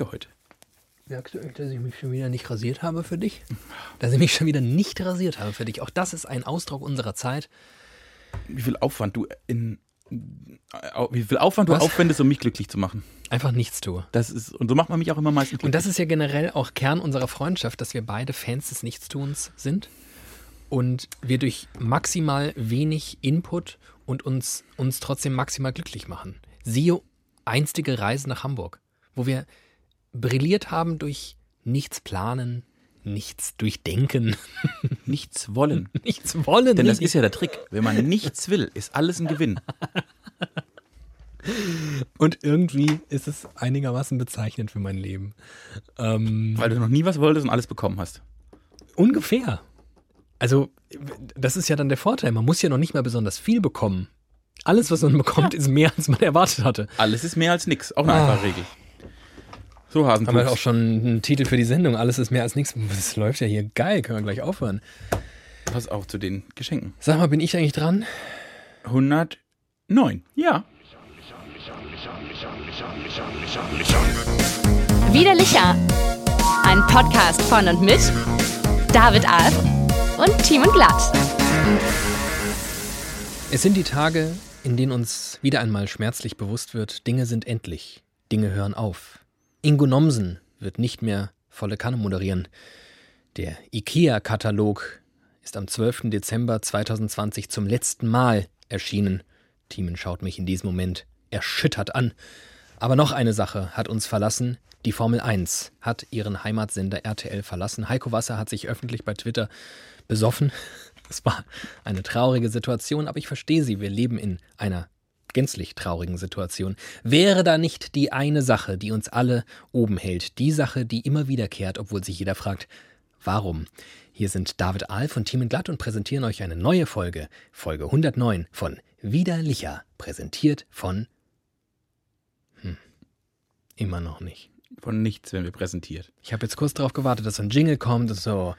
Geschenke heute. Merkst du, dass ich mich schon wieder nicht rasiert habe für dich? Dass ich mich schon wieder nicht rasiert habe für dich. Auch das ist ein Ausdruck unserer Zeit. Wie viel Aufwand du in. Wie viel Aufwand du Was? aufwendest, um mich glücklich zu machen. Einfach nichts tue. Das ist, und so macht man mich auch immer meistens glücklich. Und das ist ja generell auch Kern unserer Freundschaft, dass wir beide Fans des Nichtstuns sind und wir durch maximal wenig Input und uns, uns trotzdem maximal glücklich machen. Siehe einstige Reise nach Hamburg, wo wir brilliert haben durch nichts planen, nichts durchdenken, nichts wollen. nichts wollen. Denn das ist ja der Trick. Wenn man nichts will, ist alles ein Gewinn. und irgendwie ist es einigermaßen bezeichnend für mein Leben. Ähm, Weil du noch nie was wolltest und alles bekommen hast. Ungefähr. Also, das ist ja dann der Vorteil. Man muss ja noch nicht mal besonders viel bekommen. Alles, was man bekommt, ist mehr, als man erwartet hatte. Alles ist mehr als nix. Auch eine Ah. einfache Regel. So, Haben wir auch schon einen Titel für die Sendung. Alles ist mehr als nichts. Das läuft ja hier geil. Können wir gleich aufhören. Pass auf zu den Geschenken. Sag mal, bin ich eigentlich dran? 109. Ja. Widerlicher. Ein Podcast von und mit David Alf und Team und Glatt. Es sind die Tage, in denen uns wieder einmal schmerzlich bewusst wird, Dinge sind endlich. Dinge hören auf. Ingo Nomsen wird nicht mehr volle Kanne moderieren. Der IKEA-Katalog ist am 12. Dezember 2020 zum letzten Mal erschienen. Thiemen schaut mich in diesem Moment erschüttert an. Aber noch eine Sache hat uns verlassen. Die Formel 1 hat ihren Heimatsender RTL verlassen. Heiko Wasser hat sich öffentlich bei Twitter besoffen. Es war eine traurige Situation, aber ich verstehe sie. Wir leben in einer gänzlich traurigen Situation. Wäre da nicht die eine Sache, die uns alle oben hält, die Sache, die immer wiederkehrt, obwohl sich jeder fragt, warum? Hier sind David Alf und Team Glatt und präsentieren euch eine neue Folge, Folge 109 von Widerlicher, präsentiert von hm, immer noch nicht. Von nichts werden wir präsentiert. Ich habe jetzt kurz darauf gewartet, dass so ein Jingle kommt und so,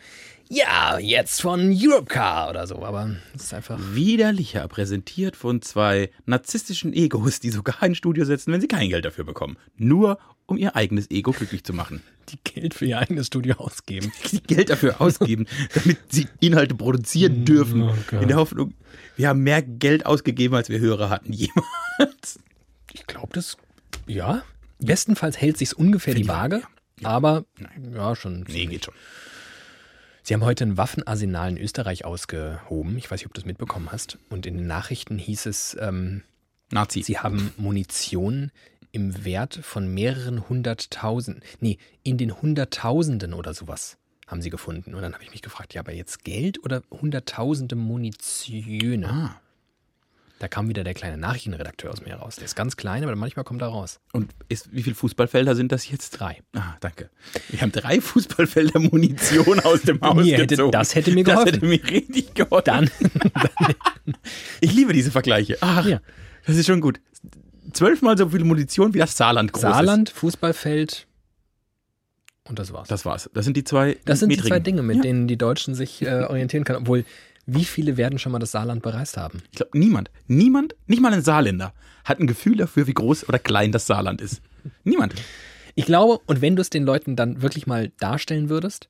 ja, jetzt von Europcar oder so, aber es ist einfach Widerlicher präsentiert von zwei narzisstischen Egos, die sogar ein Studio setzen, wenn sie kein Geld dafür bekommen. Nur um ihr eigenes Ego glücklich zu machen. die Geld für ihr eigenes Studio ausgeben. Die Geld dafür ausgeben, damit sie Inhalte produzieren dürfen. Oh in der Hoffnung, wir haben mehr Geld ausgegeben, als wir Hörer hatten jemals. Ich glaube, das, ja, bestenfalls hält sich's ungefähr die Waage, Waage, aber ja, schon. Nee, geht schon. Sie haben heute ein Waffenarsenal in Österreich ausgehoben. Ich weiß nicht, ob du das mitbekommen hast. Und in den Nachrichten hieß es, ähm, Nazi. sie haben Munition im Wert von mehreren hunderttausend, nee, in den Hunderttausenden oder sowas haben sie gefunden. Und dann habe ich mich gefragt, ja, aber jetzt Geld oder hunderttausende Munitionen? Ah. Da kam wieder der kleine Nachrichtenredakteur aus mir raus. Der ist ganz klein, aber manchmal kommt er raus. Und ist, wie viele Fußballfelder sind das jetzt? Drei. Ah, danke. Wir haben drei Fußballfelder Munition aus dem Haus Mir hätte- gezogen. das hätte mir Das geholfen. hätte mir richtig geholfen. Dann, Ich liebe diese Vergleiche. Ach, Ja. das ist schon gut. Zwölfmal so viel Munition wie das Saarland groß ist. Saarland, Fußballfeld und das war's. Das war's. Das sind die zwei. Das sind die zwei Dinge, mit ja. denen die Deutschen sich äh, orientieren können. Obwohl, wie viele werden schon mal das Saarland bereist haben? Ich glaube, niemand, niemand, nicht mal ein Saarländer, hat ein Gefühl dafür, wie groß oder klein das Saarland ist. Niemand. Ich glaube, und wenn du es den Leuten dann wirklich mal darstellen würdest,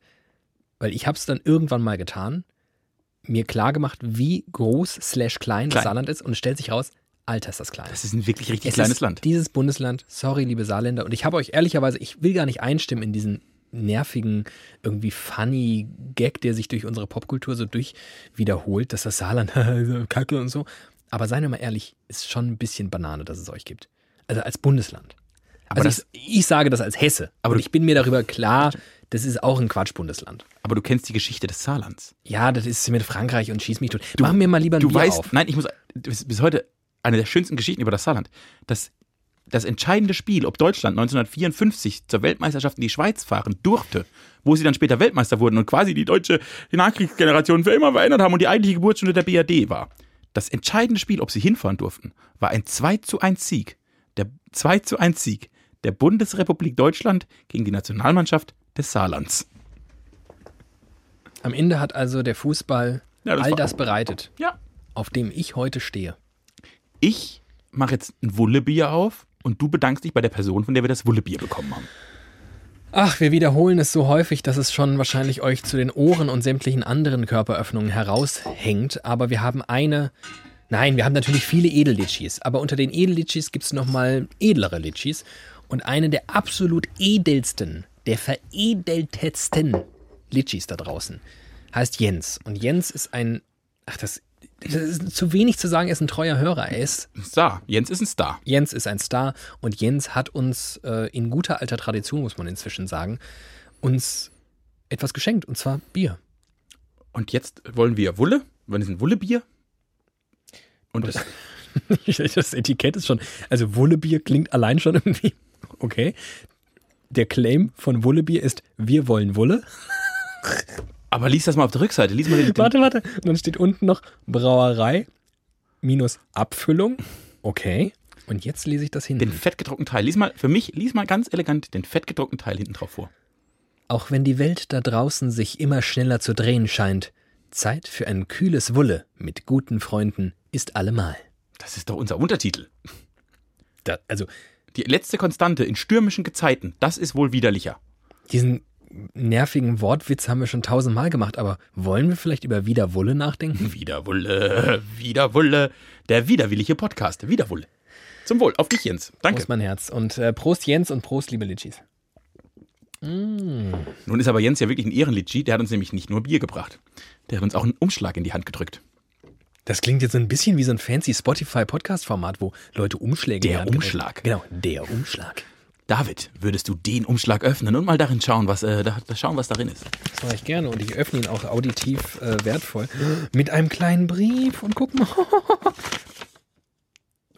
weil ich habe es dann irgendwann mal getan, mir klar gemacht, wie groß slash klein, das. Saarland ist und es stellt sich raus, Alter, ist das klein. Das ist ein wirklich richtig Es kleines Land. Dieses Bundesland, sorry, liebe Saarländer. Und ich habe euch ehrlicherweise, ich will gar nicht einstimmen in diesen nervigen, irgendwie funny Gag, der sich durch unsere Popkultur so durch wiederholt, dass das Saarland kacke und so. Aber seien wir mal ehrlich, ist schon ein bisschen Banane, dass es euch gibt. Also als Bundesland. Aber also ich, ich sage das als Hesse. Aber du- ich bin mir darüber klar, das ist auch ein Quatschbundesland. Aber du kennst die Geschichte des Saarlands. Ja, das ist mit Frankreich und schieß mich tot. Mach mir mal lieber ein Du Bier weißt, auf. nein, ich muss, bis, heute eine der schönsten Geschichten über das Saarland. Das, das entscheidende Spiel, ob Deutschland 1954 zur Weltmeisterschaft in die Schweiz fahren durfte, wo sie dann später Weltmeister wurden und quasi die deutsche Nachkriegsgeneration für immer verändert haben und die eigentliche Geburtsstunde der BRD war. Das entscheidende Spiel, ob sie hinfahren durften, war ein 2 zu 1 Sieg. Der 2 zu 1 Sieg der Bundesrepublik Deutschland gegen die Nationalmannschaft des Saarlands. Am Ende hat also der Fußball Ja, das all das bereitet, Ja. auf dem ich heute stehe. Ich mache jetzt ein Wullebier auf und du bedankst dich bei der Person, von der wir das Wullebier bekommen haben. Ach, wir wiederholen es so häufig, dass es schon wahrscheinlich euch zu den Ohren und sämtlichen anderen Körperöffnungen heraushängt. Aber wir haben eine. Nein, wir haben natürlich viele Edellitschis. Aber unter den Edellitschis gibt es nochmal edlere Litschis. Und eine der absolut edelsten, der veredeltetsten Litschis da draußen heißt Jens. Und Jens ist ein. Ach, das, das ist zu wenig zu sagen, er ist ein treuer Hörer. Er ist Star. Jens ist ein Star. Jens ist ein Star und Jens hat uns äh, in guter alter Tradition, muss man inzwischen sagen, uns etwas geschenkt und zwar Bier. Und jetzt wollen wir Wulle. Wir wollen ein Wullebier. Und das, das Etikett ist schon, also Wullebier klingt allein schon irgendwie okay. Der Claim von Wullebier ist, wir wollen Wulle. aber lies das mal auf der Rückseite. Lies mal den, den Warte, warte. Und dann steht unten noch Brauerei minus Abfüllung. Okay. Und jetzt lese ich das den hinten. fettgedruckten Teil. Lies mal, für mich, lies mal ganz elegant den fettgedruckten Teil hinten drauf vor. Auch wenn die Welt da draußen sich immer schneller zu drehen scheint, Zeit für ein kühles Wulle mit guten Freunden ist allemal. Das ist doch unser Untertitel. Da, also Die letzte Konstante in stürmischen Gezeiten, das ist wohl widerlicher. diesen nervigen Wortwitz haben wir schon tausendmal gemacht, aber wollen wir vielleicht über wieder Wulle nachdenken? Wieder Wulle, wieder Wulle. Der widerwillige Podcast, wieder Wulle. Zum Wohl, auf dich, Jens. Danke. Prost, mein Herz. Und äh, Prost Jens und Prost, liebe Litschis. Nun ist aber Jens ja wirklich ein Ehrenlitschi. Der hat uns nämlich nicht nur Bier gebracht. Der hat uns auch einen Umschlag in die Hand gedrückt. Das klingt jetzt so ein bisschen wie so ein fancy Spotify-Podcast-Format, wo Leute Umschläge Der Umschlag. Genau, der Umschlag. David, würdest du den Umschlag öffnen und mal darin schauen, was, äh, da, schauen, was darin ist? Das mache ich gerne und ich öffne ihn auch auditiv äh, wertvoll. Mit einem kleinen Brief und guck mal.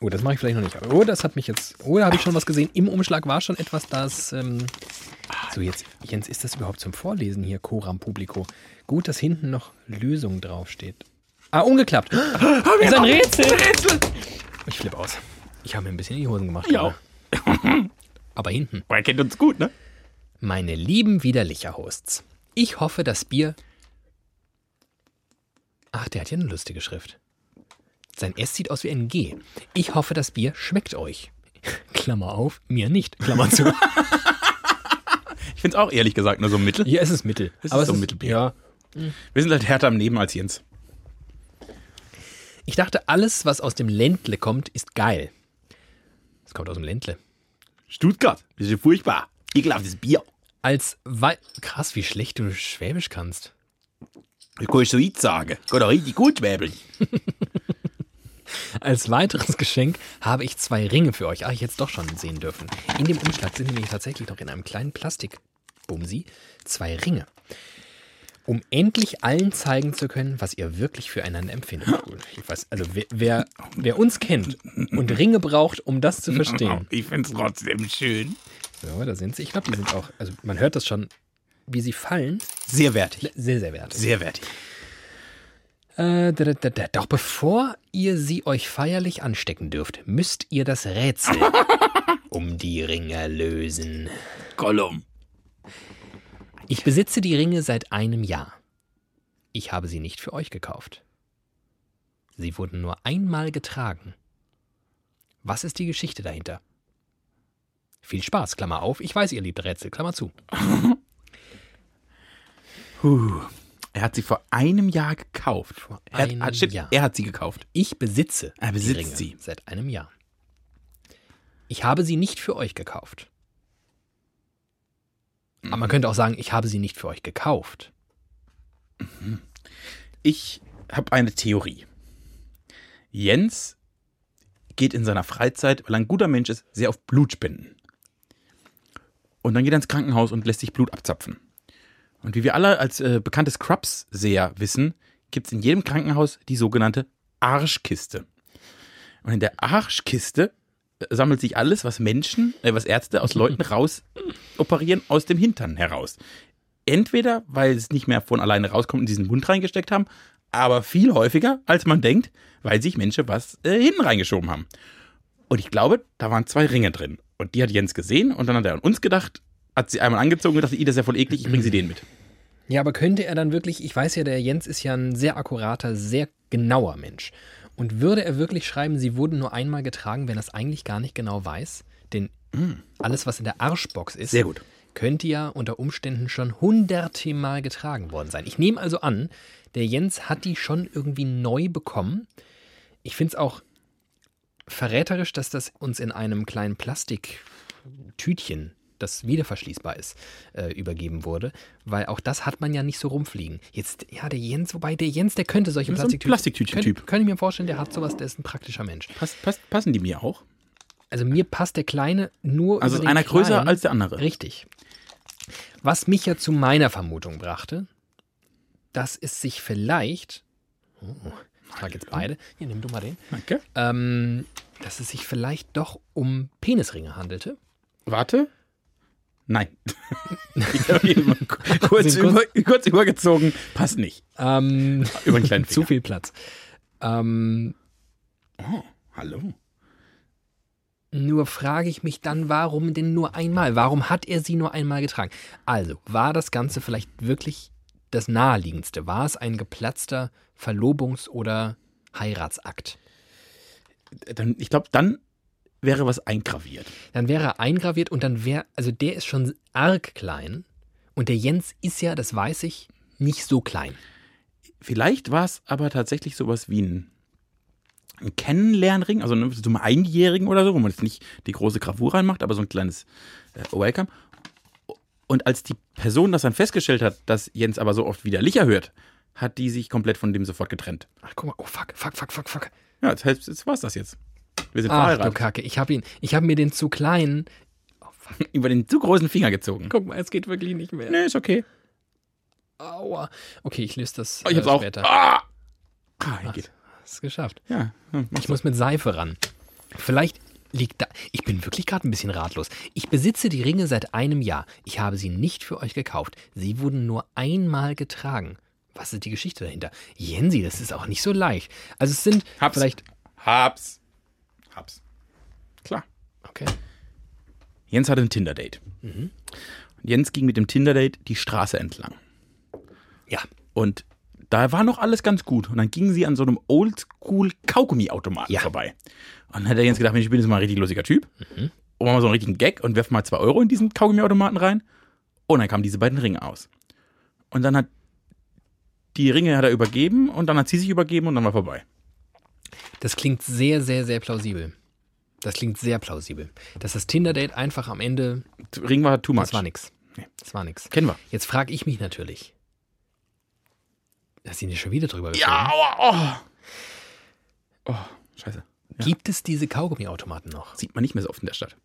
Oh, das mache ich vielleicht noch nicht. Oh, das hat mich jetzt. Oh, da habe ich schon was gesehen. Im Umschlag war schon etwas, das. Ähm, so, jetzt, Jens, ist das überhaupt zum Vorlesen hier, Coram Publico? Gut, dass hinten noch Lösung draufsteht. Ah, umgeklappt. ist ein Rätsel. Ich flippe aus. Ich habe mir ein bisschen in die Hosen gemacht. Ja. Aber hinten. Er kennt uns gut, ne? Meine lieben widerlicher Hosts, ich hoffe, das Bier. Ach, der hat ja eine lustige Schrift. Sein S sieht aus wie ein G. Ich hoffe, das Bier schmeckt euch. Klammer auf, mir nicht. Klammer zu. Ich finde es auch ehrlich gesagt nur so mittel. Hier ist es Mittel. Es Aber ist so es Mittelbier. Ja. Wir sind halt härter am Leben als Jens. Ich dachte, alles, was aus dem Ländle kommt, ist geil. Es kommt aus dem Ländle. Stuttgart, das ist ja furchtbar. Ekelhaftes Bier. Als Wei Krass, wie schlecht du Schwäbisch kannst. Ich kann ich so nicht sagen. Geht doch richtig gut schwäbeln. Als weiteres Geschenk habe ich zwei Ringe für euch. Ah, ich jetzt doch schon sehen dürfen. In dem Umschlag sind nämlich tatsächlich noch in einem kleinen Plastikbumsi zwei Ringe. Um endlich allen zeigen zu können, was ihr wirklich füreinander empfindet. Ich weiß, also wer, wer, wer uns kennt und Ringe braucht, um das zu verstehen. Ich finde es trotzdem schön. So, da sind sie. Ich glaube, die sind auch, also man hört das schon, wie sie fallen. Sehr wertig. Sehr, sehr wertig. Sehr wertig. Äh, da, da, da, da. Doch bevor ihr sie euch feierlich anstecken dürft, müsst ihr das Rätsel um die Ringe lösen. Gollum. Ich besitze die Ringe seit einem Jahr. Ich habe sie nicht für euch gekauft. Sie wurden nur einmal getragen. Was ist die Geschichte dahinter? Viel Spaß, Klammer auf. Ich weiß, ihr liebt Rätsel, Klammer zu. Puh. Er hat sie vor einem Jahr gekauft. er, einem hat, Jahr. er hat sie gekauft. Ich besitze Er die besitzt Ringe sie. seit einem Jahr. Ich habe sie nicht für euch gekauft. Aber man könnte auch sagen, ich habe sie nicht für euch gekauft. Ich habe eine Theorie. Jens geht in seiner Freizeit, weil er ein guter Mensch ist, sehr auf Blutspenden. Und dann geht er ins Krankenhaus und lässt sich Blut abzapfen. Und wie wir alle als äh, bekannte Scrubs-Seher wissen, gibt es in jedem Krankenhaus die sogenannte Arschkiste. Und in der Arschkiste sammelt sich alles, was Menschen, äh, was Ärzte aus Leuten raus operieren, aus dem Hintern heraus. Entweder, weil es nicht mehr von alleine rauskommt und diesen Mund reingesteckt haben, aber viel häufiger, als man denkt, weil sich Menschen was äh, hinten reingeschoben haben. Und ich glaube, da waren zwei Ringe drin. Und die hat Jens gesehen und dann hat er an uns gedacht, hat sie einmal angezogen und dachte, "Ih, das ist ja voll eklig, ich bringe sie denen mit. Ja, aber könnte er dann wirklich, ich weiß ja, der Jens ist ja ein sehr akkurater, sehr genauer Mensch. Und würde er wirklich schreiben, sie wurden nur einmal getragen, wenn er es eigentlich gar nicht genau weiß? Denn alles, was in der Arschbox ist, Sehr gut. könnte ja unter Umständen schon hunderte Mal getragen worden sein. Ich nehme also an, der Jens hat die schon irgendwie neu bekommen. Ich finde es auch verräterisch, dass das uns in einem kleinen Plastiktütchen, das wieder verschließbar ist, äh, übergeben wurde, weil auch das hat man ja nicht so rumfliegen. Jetzt, ja, der Jens, wobei der Jens, der könnte solche Plastiktütchen. Plastiktütchen-Typ. Könnte, könnte ich mir vorstellen, der hat sowas, der ist ein praktischer Mensch. Pass, pass, passen die mir auch? Also mir passt der Kleine nur Also ist einer größer Kleinen. als der andere. Richtig. Was mich ja zu meiner Vermutung brachte, dass es sich vielleicht, oh, ich frage jetzt beide, hier nimm du mal den, Danke. ähm, dass es sich vielleicht doch um Penisringe handelte. Warte. Nein. ich habe kurz, über, kurz- übergezogen. Passt nicht. Ähm, Über einen kleinen zu Finger. viel Platz. Ähm, Oh, hallo. Nur frage ich mich dann, warum denn nur einmal? Warum hat er sie nur einmal getragen? Also, war das Ganze vielleicht wirklich das Naheliegendste? War es ein geplatzter Verlobungs- oder Heiratsakt? Dann, ich glaube, dann wäre was eingraviert. Dann wäre er eingraviert und dann wäre, also der ist schon arg klein und der Jens ist ja, das weiß ich, nicht so klein. Vielleicht war es aber tatsächlich sowas wie ein, ein Kennenlernring, also ne, so einem Einjährigen oder so, wo man jetzt nicht die große Gravur reinmacht, aber so ein kleines äh, Welcome. Und als die Person das dann festgestellt hat, dass Jens aber so oft wieder Licher hört, hat die sich komplett von dem sofort getrennt. Ach, guck mal, oh fuck, fuck, fuck, fuck, fuck. Ja, das jetzt war's das jetzt. Wir sind Ach du verheiratet. Kacke, ich habe ihn, ich habe mir den zu kleinen, Über den zu großen Finger gezogen. guck mal, es geht wirklich nicht mehr. Nee, ist okay. Aua. Okay, ich löse das Oh, ich hab's äh, auch. später. Ah! Ah, hier geht. Hast es geschafft. Ja. hm, Ich muss mit Seife ran. Vielleicht liegt da. Ich bin wirklich gerade ein bisschen ratlos. Ich besitze die Ringe seit einem Jahr. Ich habe sie nicht für euch gekauft. Sie wurden nur einmal getragen. Was ist die Geschichte dahinter? Jensi, das ist auch nicht so leicht. Also es sind Hab's. vielleicht. Hab's. Hab's. Klar. Okay. Jens hatte ein Tinder-Date. Und Jens ging mit dem Tinder-Date die Straße entlang. Ja. Und da war noch alles ganz gut. Und dann gingen sie an so einem Oldschool-Kaugummi-Automaten Ja. vorbei. Und dann hat der Jens gedacht, Mensch, ich bin jetzt mal ein richtig lustiger Typ. Und machen wir so einen richtigen Gag und werfen mal zwei Euro in diesen Kaugummi-Automaten rein. Und dann kamen diese beiden Ringe aus. Und dann hat die Ringe hat er übergeben und dann hat sie sich übergeben und dann war vorbei. Das klingt sehr, sehr, sehr plausibel. Das klingt sehr plausibel. Dass das Tinder-Date einfach am Ende. Ring war too much. Das war nix. Nee. Das war nix. Kennen wir. Jetzt frage ich mich natürlich. Hast du ihn schon wieder drüber Ja, aua, oh. Oh, scheiße. Ja. Gibt es diese Kaugummiautomaten noch? Sieht man nicht mehr so oft in der Stadt.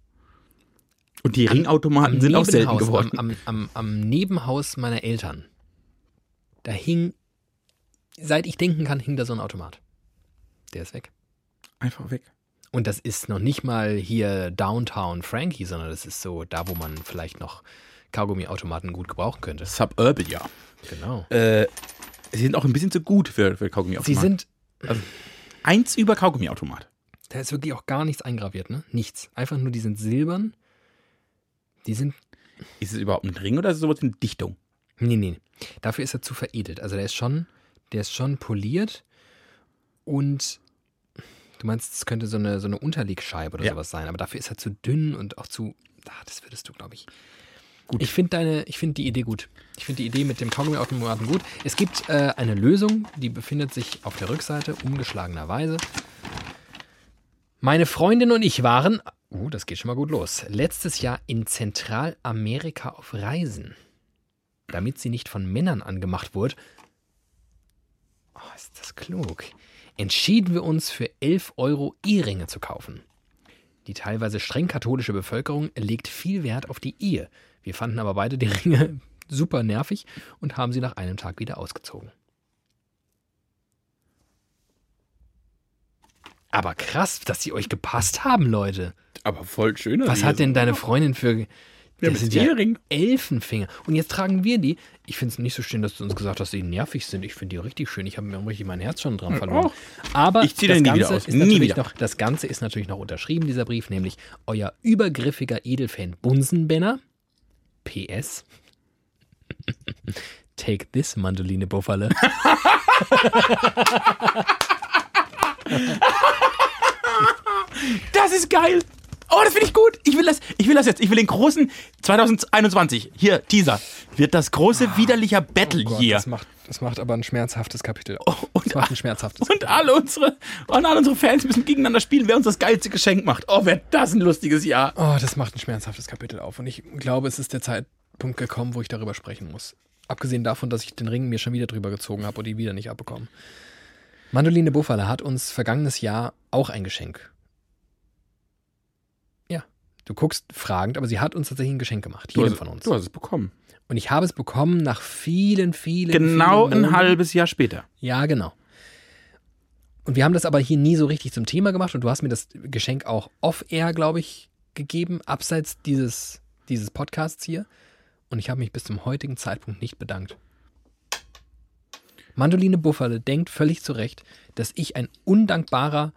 Und die Ringautomaten sind auch selten geworden. Am, am, am, am Nebenhaus meiner Eltern. Da hing, seit ich denken kann, hing da so ein Automat. Der ist weg. Einfach weg. Und das ist noch nicht mal hier Downtown Frankie, sondern das ist so da, wo man vielleicht noch Kaugummiautomaten gut gebrauchen könnte. Suburban, ja. Genau. Äh, sie sind auch ein bisschen zu gut für, für Sie Kaugummiautomaten. sind, eins über Kaugummiautomat. da ist wirklich auch gar nichts eingraviert, ne? Nichts. Einfach nur, die sind silbern. Die sind Ist es überhaupt ein Ring oder ist es sowas wie eine Dichtung? Nee, nee. Dafür ist er zu veredelt. Also der ist schon, der ist schon poliert und du meinst, es könnte so eine, so eine Unterlegscheibe oder Ja. sowas sein, aber dafür ist er zu dünn und auch zu. Ah, das würdest du, glaube ich. Gut. Ich finde deine, ich finde die Idee gut. Ich finde die Idee mit dem Kaugummiautomaten gut. Es gibt äh, eine Lösung, die befindet sich auf der Rückseite, umgeschlagenerweise. Meine Freundin und ich waren, uh, das geht schon mal gut los, letztes Jahr in Zentralamerika auf Reisen damit sie nicht von Männern angemacht wurde. Oh, ist das klug. Entschieden wir uns für 11 Euro Eheringe zu kaufen. Die teilweise streng katholische Bevölkerung legt viel Wert auf die Ehe. Wir fanden aber beide die Ringe super nervig und haben sie nach einem Tag wieder ausgezogen. Aber krass, dass sie euch gepasst haben, Leute. Aber voll schön. Was hat denn deine Freundin für. Ja, Das mit sind ja Ehering. Elfenfinger. Und jetzt tragen wir die. Ich finde es nicht so schön, dass du uns gesagt hast, dass die nervig sind. Ich finde die richtig schön. Ich habe mir richtig mein Herz schon dran verloren. auch. Aber Ich zieh das nie Ganze ist Nie natürlich wieder. noch, das Ganze ist natürlich noch unterschrieben, dieser Brief, nämlich euer übergriffiger Edelfan Bunsenbenner. PS. Take this, Mandoline Buffalle. Das ist geil. Oh, das finde ich gut. Ich will das, ich will das jetzt. Ich will den großen 2021, hier, Teaser, wird das große widerlicher Battle Oh Gott, Year. das, macht, das macht aber ein schmerzhaftes Kapitel. Oh, und, das macht ein schmerzhaftes und alle unsere, und alle unsere Fans müssen gegeneinander spielen, wer uns das geilste Geschenk macht. Oh, wäre das ein lustiges Jahr. Oh, das macht ein schmerzhaftes Kapitel auf. Und ich glaube, es ist der Zeitpunkt gekommen, wo ich darüber sprechen muss. Abgesehen davon, dass ich den Ring mir schon wieder drüber gezogen habe und ihn wieder nicht abbekommen. Mandoline Buffalo hat uns vergangenes Jahr auch ein Geschenk. Du guckst fragend, aber sie hat uns tatsächlich ein Geschenk gemacht. Du Jedem hast, von uns. du hast es bekommen. Und ich habe es bekommen nach vielen, vielen. Genau vielen ein halbes Jahr später. Ja, genau. Und wir haben das aber hier nie so richtig zum Thema gemacht und du hast mir das Geschenk auch off-air, glaube ich, gegeben, abseits dieses, dieses Podcasts hier. Und ich habe mich bis zum heutigen Zeitpunkt nicht bedankt. Mandoline Buffale denkt völlig zu Recht, dass ich ein undankbarer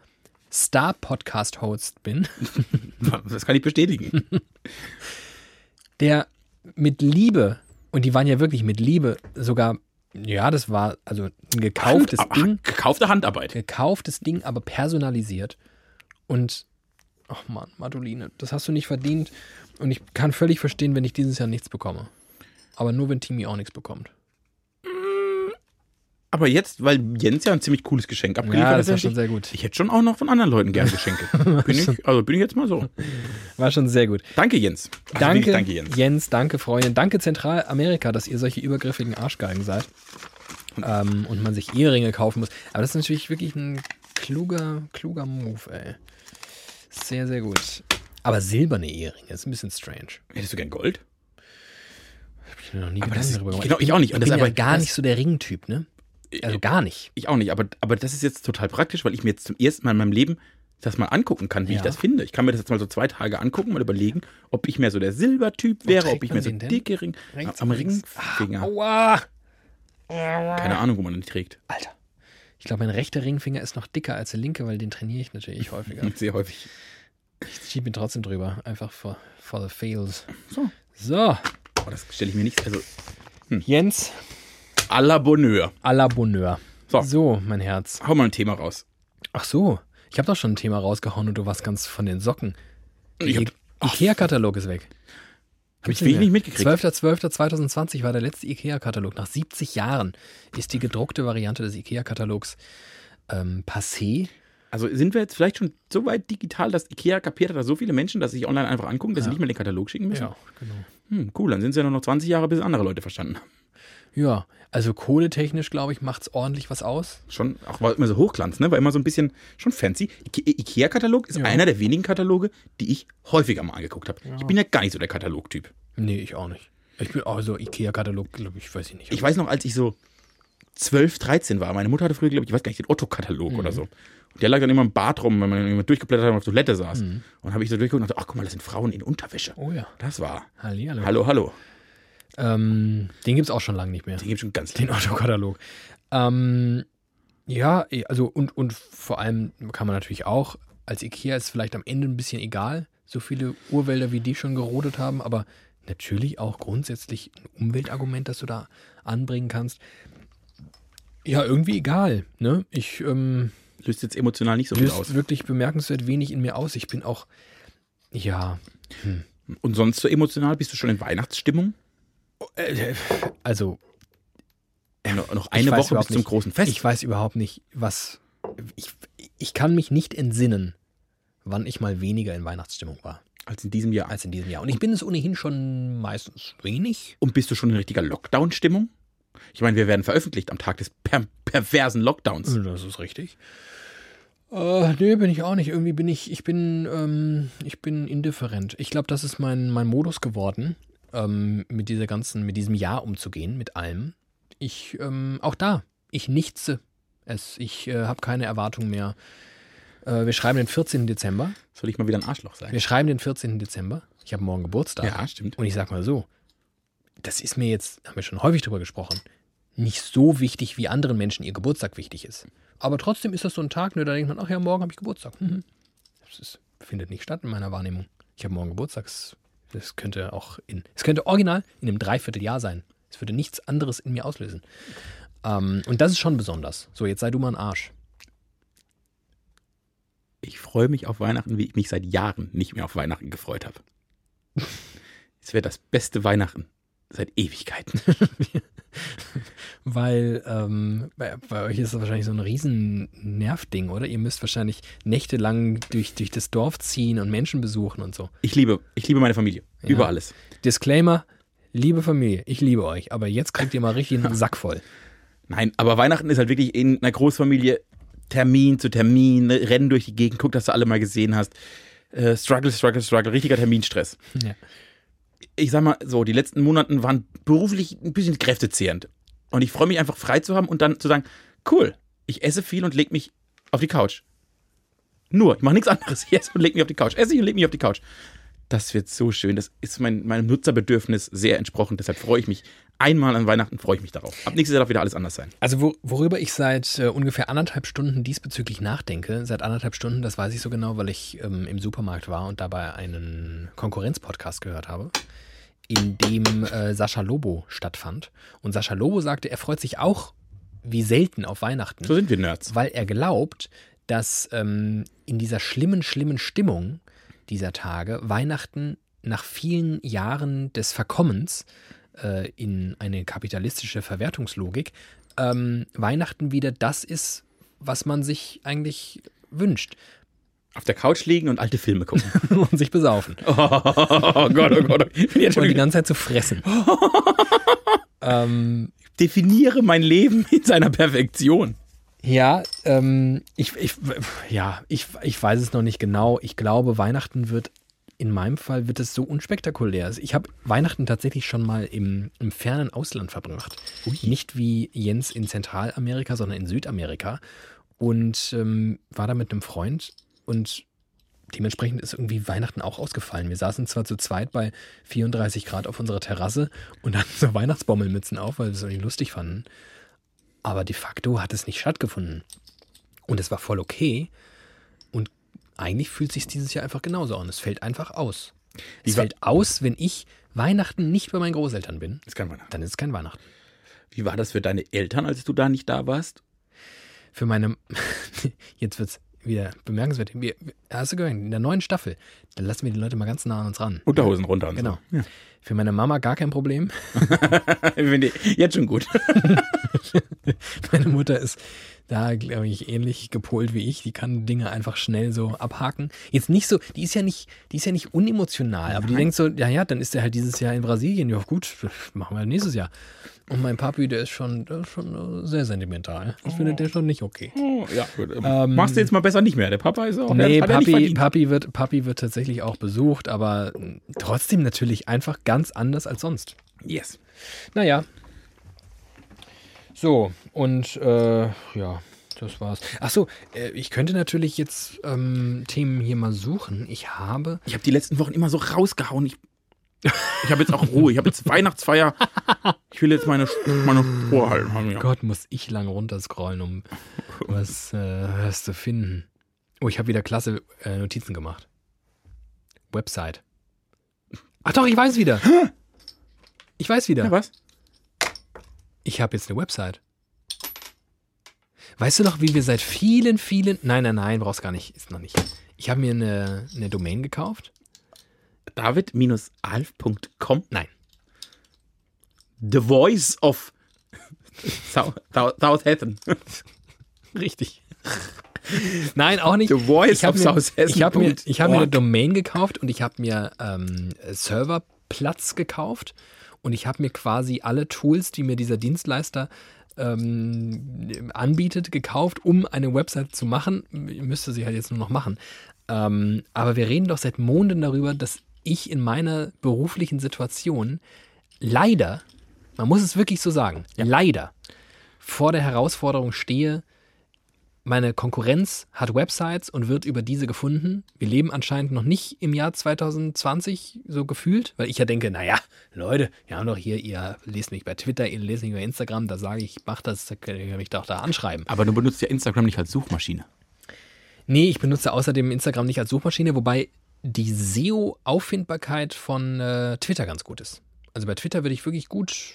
Star-Podcast-Host bin, Das kann ich bestätigen. der mit Liebe, und die waren ja wirklich mit Liebe, sogar, ja, das war also ein gekauftes Hand- Ding. Gekaufte Handarbeit. gekauftes Ding, aber personalisiert. Und, ach Mann, Madoline, das hast du nicht verdient. Und ich kann völlig verstehen, wenn ich dieses Jahr nichts bekomme. Aber nur, wenn Timi auch nichts bekommt. Aber jetzt, weil Jens ja ein ziemlich cooles Geschenk abgeliefert Ja, hat, das war schon ich- sehr gut. ich hätte schon auch noch von anderen Leuten gerne Geschenke. bin ich, also bin ich jetzt mal so. War schon sehr gut. Danke, Jens. Also Danke, danke, Jens. Jens, danke, Freundin. Danke, Zentralamerika, dass ihr solche übergriffigen Arschgeigen seid. Ähm, und man sich Eheringe kaufen muss. Aber das ist natürlich wirklich ein kluger, kluger Move, ey. Sehr, sehr gut. Aber silberne Eheringe ist ein bisschen strange. Hättest du gern Gold? Hab ich mir noch nie Aber Gedanken das ist- darüber gemacht. genau, ich auch nicht. Ich Und das bin aber- ja gar das- nicht so der Ringtyp, ne? Also gar nicht. Ich auch nicht, aber, aber das ist jetzt total praktisch, weil ich mir jetzt zum ersten Mal in meinem Leben das mal angucken kann, wie ich Ja. das finde. Ich kann mir das jetzt mal so zwei Tage angucken, mal überlegen, ob ich mehr so der Silbertyp wäre, ob ich mehr so dicke Ring Rechts am und? Ringfinger. Aua! Keine Ahnung, wo man den trägt. Alter. Ich glaube, mein rechter Ringfinger ist noch dicker als der linke, weil den trainiere ich natürlich häufiger. Sehr häufig. Ich schiebe ihn trotzdem drüber. Einfach for, for the fails. So. So, Oh, das stelle ich mir nicht. Also, Jens, à la Bonheur. à la Bonheur. So. so, mein Herz. Hau mal ein Thema raus. Ach so, ich habe doch schon ein Thema rausgehauen und du warst ganz von den Socken. I- Ikea-Katalog ist weg. Hab ich nicht mitgekriegt. 12.12.2020 war der letzte IKEA-Katalog. Nach 70 Jahren ist die gedruckte Variante des IKEA-Katalogs ähm, passé. Also sind wir jetzt vielleicht schon so weit digital, dass Ikea kapiert hat, dass so viele Menschen das sich online einfach angucken, dass sie Ja. nicht mehr den Katalog schicken müssen? genau. Hm, cool, dann sind es ja nur noch 20 Jahre, bis andere Leute verstanden haben. Ja, also kohletechnisch, glaube ich, macht es ordentlich was aus. Schon, auch war immer so Hochglanz, ne? War immer so ein bisschen schon fancy. Ike Ikea-Katalog ist Ja. einer der wenigen Kataloge, die ich häufiger mal angeguckt habe. Ich bin ja gar nicht so der Katalogtyp. Nee, ich auch nicht. Ich bin auch so IKEA-Katalog, glaube ich, weiß ich nicht. Ich weiß noch, als ich so 12, 13 war, meine Mutter hatte früher, glaube ich, ich weiß gar nicht, den Otto-Katalog oder so. Und der lag dann immer im Bad rum, wenn man immer durchgeblättert hat und auf Toilette saß. Und habe ich so durchgeguckt und dachte, ach guck mal, das sind Frauen in Unterwäsche. oh ja. Das war. Hallihallo. Hallo, hallo. Ähm, den gibt es auch schon lange nicht mehr. Den gibt schon ganz Den Autokatalog. Ähm, ja, also und, und vor allem kann man natürlich auch, als IKEA ist vielleicht am Ende ein bisschen egal, so viele Urwälder wie die schon gerodet haben, aber natürlich auch grundsätzlich ein Umweltargument, das du da anbringen kannst. Ja, irgendwie egal. Ne? Ich ähm, Löst jetzt emotional nicht so viel aus. wirklich bemerkenswert wenig in mir aus. Ich bin auch, ja, Und sonst so emotional bist du schon in Weihnachtsstimmung? Äh, also noch, noch eine Woche bis zum nicht. großen Fest. Ich weiß überhaupt nicht, was. Ich, ich kann mich nicht entsinnen, wann ich mal weniger in Weihnachtsstimmung war als in diesem Jahr. als in diesem Jahr. Und ich bin es ohnehin schon meistens wenig. Und bist du schon in richtiger Lockdown-Stimmung? Ich meine, wir werden veröffentlicht am Tag des per perversen Lockdowns. Das ist richtig. Äh, nee, bin ich auch nicht. Irgendwie bin ich, ich bin, ähm, ich bin indifferent. Ich glaube, das ist mein, mein Modus geworden, ähm, mit dieser ganzen, mit diesem Jahr umzugehen, mit allem. Ich, ähm, auch da, ich nichtse es. Ich äh, habe keine Erwartung mehr. Äh, wir schreiben den 14. Dezember. Soll ich mal wieder ein Arschloch sein? Wir schreiben den 14. Dezember. Ich habe morgen Geburtstag. Ja, stimmt. Und ich sag mal so, das ist mir jetzt, haben wir schon häufig drüber gesprochen, nicht so wichtig, wie anderen Menschen ihr Geburtstag wichtig ist. Aber trotzdem ist das so ein Tag, ne, da denkt man, ach ja, morgen habe ich Geburtstag. Mhm. Das ist, findet nicht statt in meiner Wahrnehmung. Ich habe morgen Geburtstag. Das- Das könnte auch in, es könnte original in einem Dreivierteljahr sein. Es würde nichts anderes in mir auslösen. Ähm, und das ist schon besonders. So, jetzt sei du mal ein Arsch. Ich freue mich auf Weihnachten, wie ich mich seit Jahren nicht mehr auf Weihnachten gefreut habe. Es wäre das beste Weihnachten seit Ewigkeiten. Weil ähm, bei, bei euch ist das wahrscheinlich so ein riesen Nervding, oder? Ihr müsst wahrscheinlich nächtelang durch, durch das Dorf ziehen und Menschen besuchen und so. Ich liebe, ich liebe meine Familie. Ja. Über alles. Disclaimer, liebe Familie, ich liebe euch, aber jetzt kriegt ihr mal richtig einen Sack voll. Nein, aber Weihnachten ist halt wirklich in einer Großfamilie Termin zu Termin, ne, Rennen durch die Gegend, guck, dass du alle mal gesehen hast. Äh, struggle, struggle, struggle, richtiger Terminstress. Ja. Ich sag mal so, die letzten Monate waren beruflich ein bisschen kräftezehrend. Und ich freue mich einfach frei zu haben und dann zu sagen, cool, ich esse viel und leg mich auf die Couch. Nur, ich mache nichts anderes. Ich esse und leg mich auf die Couch. Esse ich und leg mich auf die Couch. Das wird so schön. Das ist mein, meinem Nutzerbedürfnis sehr entsprochen. Deshalb freue ich mich. Einmal an Weihnachten freue ich mich darauf. Ab nächstes Jahr darf wieder alles anders sein. Also wo, worüber ich seit äh, ungefähr anderthalb Stunden diesbezüglich nachdenke, seit anderthalb Stunden, das weiß ich so genau, weil ich ähm, im Supermarkt war und dabei einen Konkurrenzpodcast gehört habe, in dem äh, Sascha Lobo stattfand. Und Sascha Lobo sagte, er freut sich auch wie selten auf Weihnachten, So sind wir Nerds. weil er glaubt, dass ähm, in dieser schlimmen, schlimmen Stimmung dieser Tage Weihnachten nach vielen Jahren des Verkommens äh, in eine kapitalistische Verwertungslogik ähm, Weihnachten wieder das ist, was man sich eigentlich wünscht Auf der Couch liegen und alte Filme gucken. und sich besaufen oh Gott, oh Gott. Ich bin jetzt und die ganze Zeit zu fressen. ähm, definiere mein Leben in seiner Perfektion. Ja, ähm, ich, ich, ja ich, ich weiß es noch nicht genau. Ich glaube, Weihnachten wird, in meinem Fall wird es so unspektakulär. Also Ich habe Weihnachten tatsächlich schon mal im, im fernen Ausland verbracht. Nicht wie Jens in Zentralamerika, sondern in Südamerika. Und ähm, war da mit einem Freund und dementsprechend ist irgendwie Weihnachten auch ausgefallen. Wir saßen zwar zu zweit bei 34 Grad auf unserer Terrasse und hatten so Weihnachtsbommelmützen auf, weil wir es irgendwie lustig fanden. Aber de facto hat es nicht stattgefunden. Und es war voll okay. Und eigentlich fühlt sich dieses Jahr einfach genauso an. Es fällt einfach aus. Es Wie war- fällt aus, wenn ich Weihnachten nicht bei meinen Großeltern bin. Ist kein Weihnachten. Dann ist es kein Weihnachten. Wie war das für deine Eltern, als du da nicht da warst? Für meine, jetzt wird es wieder bemerkenswert. Wir, hast du gehört, in der neuen Staffel, da lassen wir die Leute mal ganz nah an uns ran. Unterhosen runter und Genau. so. Ja. Für meine Mama gar kein Problem. Ich finde jetzt schon gut. Meine Mutter ist da, glaube ich, ähnlich gepolt wie ich. Die kann Dinge einfach schnell so abhaken. Jetzt nicht so, die ist ja nicht, die ist ja nicht unemotional, aber die denkt so, ja, ja, dann ist er halt dieses Jahr in Brasilien. Ja, gut, machen wir nächstes Jahr. Und mein Papi, der ist schon, der ist schon äh, sehr sentimental. Ich finde der schon nicht okay. Oh, ja, gut. Machst du jetzt mal besser nicht mehr. Der Papa ist auch. Nee, der er Papi. Papi, wird, Papi wird tatsächlich auch besucht, aber mh, trotzdem natürlich einfach ganz anders als sonst. Yes. Naja. So, und äh, ja, das war's. Achso, äh, ich könnte natürlich jetzt ähm, Themen hier mal suchen. Ich habe. Ich habe die letzten Wochen immer so rausgehauen. Ich, ich habe jetzt auch Ruhe. Ich habe jetzt Weihnachtsfeier. Ich will jetzt meine, meine Ruhe halten. Ja. Gott, muss ich lang runterscrollen, um was, äh, was zu finden. Oh, ich habe wieder klasse äh, Notizen gemacht. Website. Ach doch, ich weiß wieder. Ich weiß wieder. Ja, was? Ich habe jetzt eine Website. Weißt du noch, wie wir seit vielen, vielen. Nein, nein, nein, brauchst gar nicht. Ist noch nicht. Ich habe mir eine, eine Domain gekauft. David-alf.com. Nein. The Voice of South, South, Southampton. Richtig. Nein, auch nicht. The Voice ich habe of mir, Southhessen. ich hab mir, ich hab mir eine. Domain gekauft und ich habe mir ähm, Serverplatz gekauft und ich habe mir quasi alle Tools, die mir dieser Dienstleister ähm, anbietet, gekauft, um eine Website zu machen. Ich müsste sie halt jetzt nur noch machen. Ähm, aber wir reden doch seit Monaten darüber, dass ich in meiner beruflichen Situation leider, man muss es wirklich so sagen, leider vor der Herausforderung stehe, meine Konkurrenz hat Websites und wird über diese gefunden. Wir leben anscheinend noch nicht im Jahr 2020 so gefühlt, weil ich ja denke, naja, Leute, wir haben doch hier, ihr lest mich bei Twitter, ihr lest mich bei Instagram, da sage ich, mach das, da könnt ihr mich doch da anschreiben. Aber du benutzt ja Instagram nicht als Suchmaschine. Nee, ich benutze außerdem Instagram nicht als Suchmaschine, wobei die SEO-Auffindbarkeit von äh, Twitter ganz gut ist. Also bei Twitter würde ich wirklich gut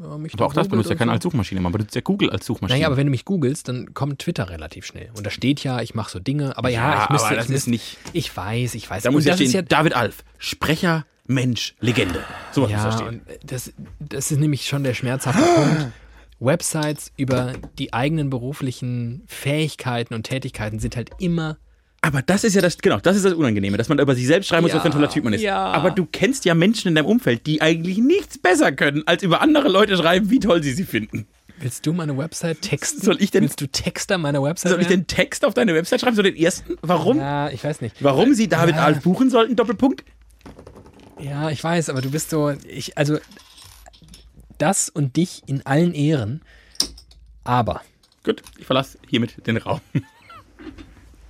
ja, mich Aber auch das benutzt ja und keiner so. als Suchmaschine. Man benutzt ja Google als Suchmaschine. Naja, aber wenn du mich googelst, dann kommt Twitter relativ schnell. Und da steht ja, ich mache so Dinge. Aber ja, Ja, ich müsste. aber das ich ist nicht- Ich weiß, ich weiß. da muss ja stehen, David Alf, Sprecher Mensch, Legende. So was muss da Ja, stehen. das, das ist nämlich schon der schmerzhafte Punkt. Websites über die eigenen beruflichen Fähigkeiten und Tätigkeiten sind halt immer Aber das ist ja das, genau, das ist das Unangenehme, dass man über sich selbst schreiben muss, Ja, was für ein toller Typ man ist. ja. Aber du kennst ja Menschen in deinem Umfeld, die eigentlich nichts besser können, als über andere Leute schreiben, wie toll sie sie finden. Willst du meine Website texten? Soll ich denn- Willst du Texter meiner Website Soll ich werden? den Text auf deine Website schreiben? So den ersten? Warum? Ja, ich weiß nicht. Warum sie David Ja. Alf buchen sollten? Doppelpunkt? Ja, ich weiß, aber du bist so, ich, also das und dich in allen Ehren, aber, Gut, ich verlasse hiermit den Raum.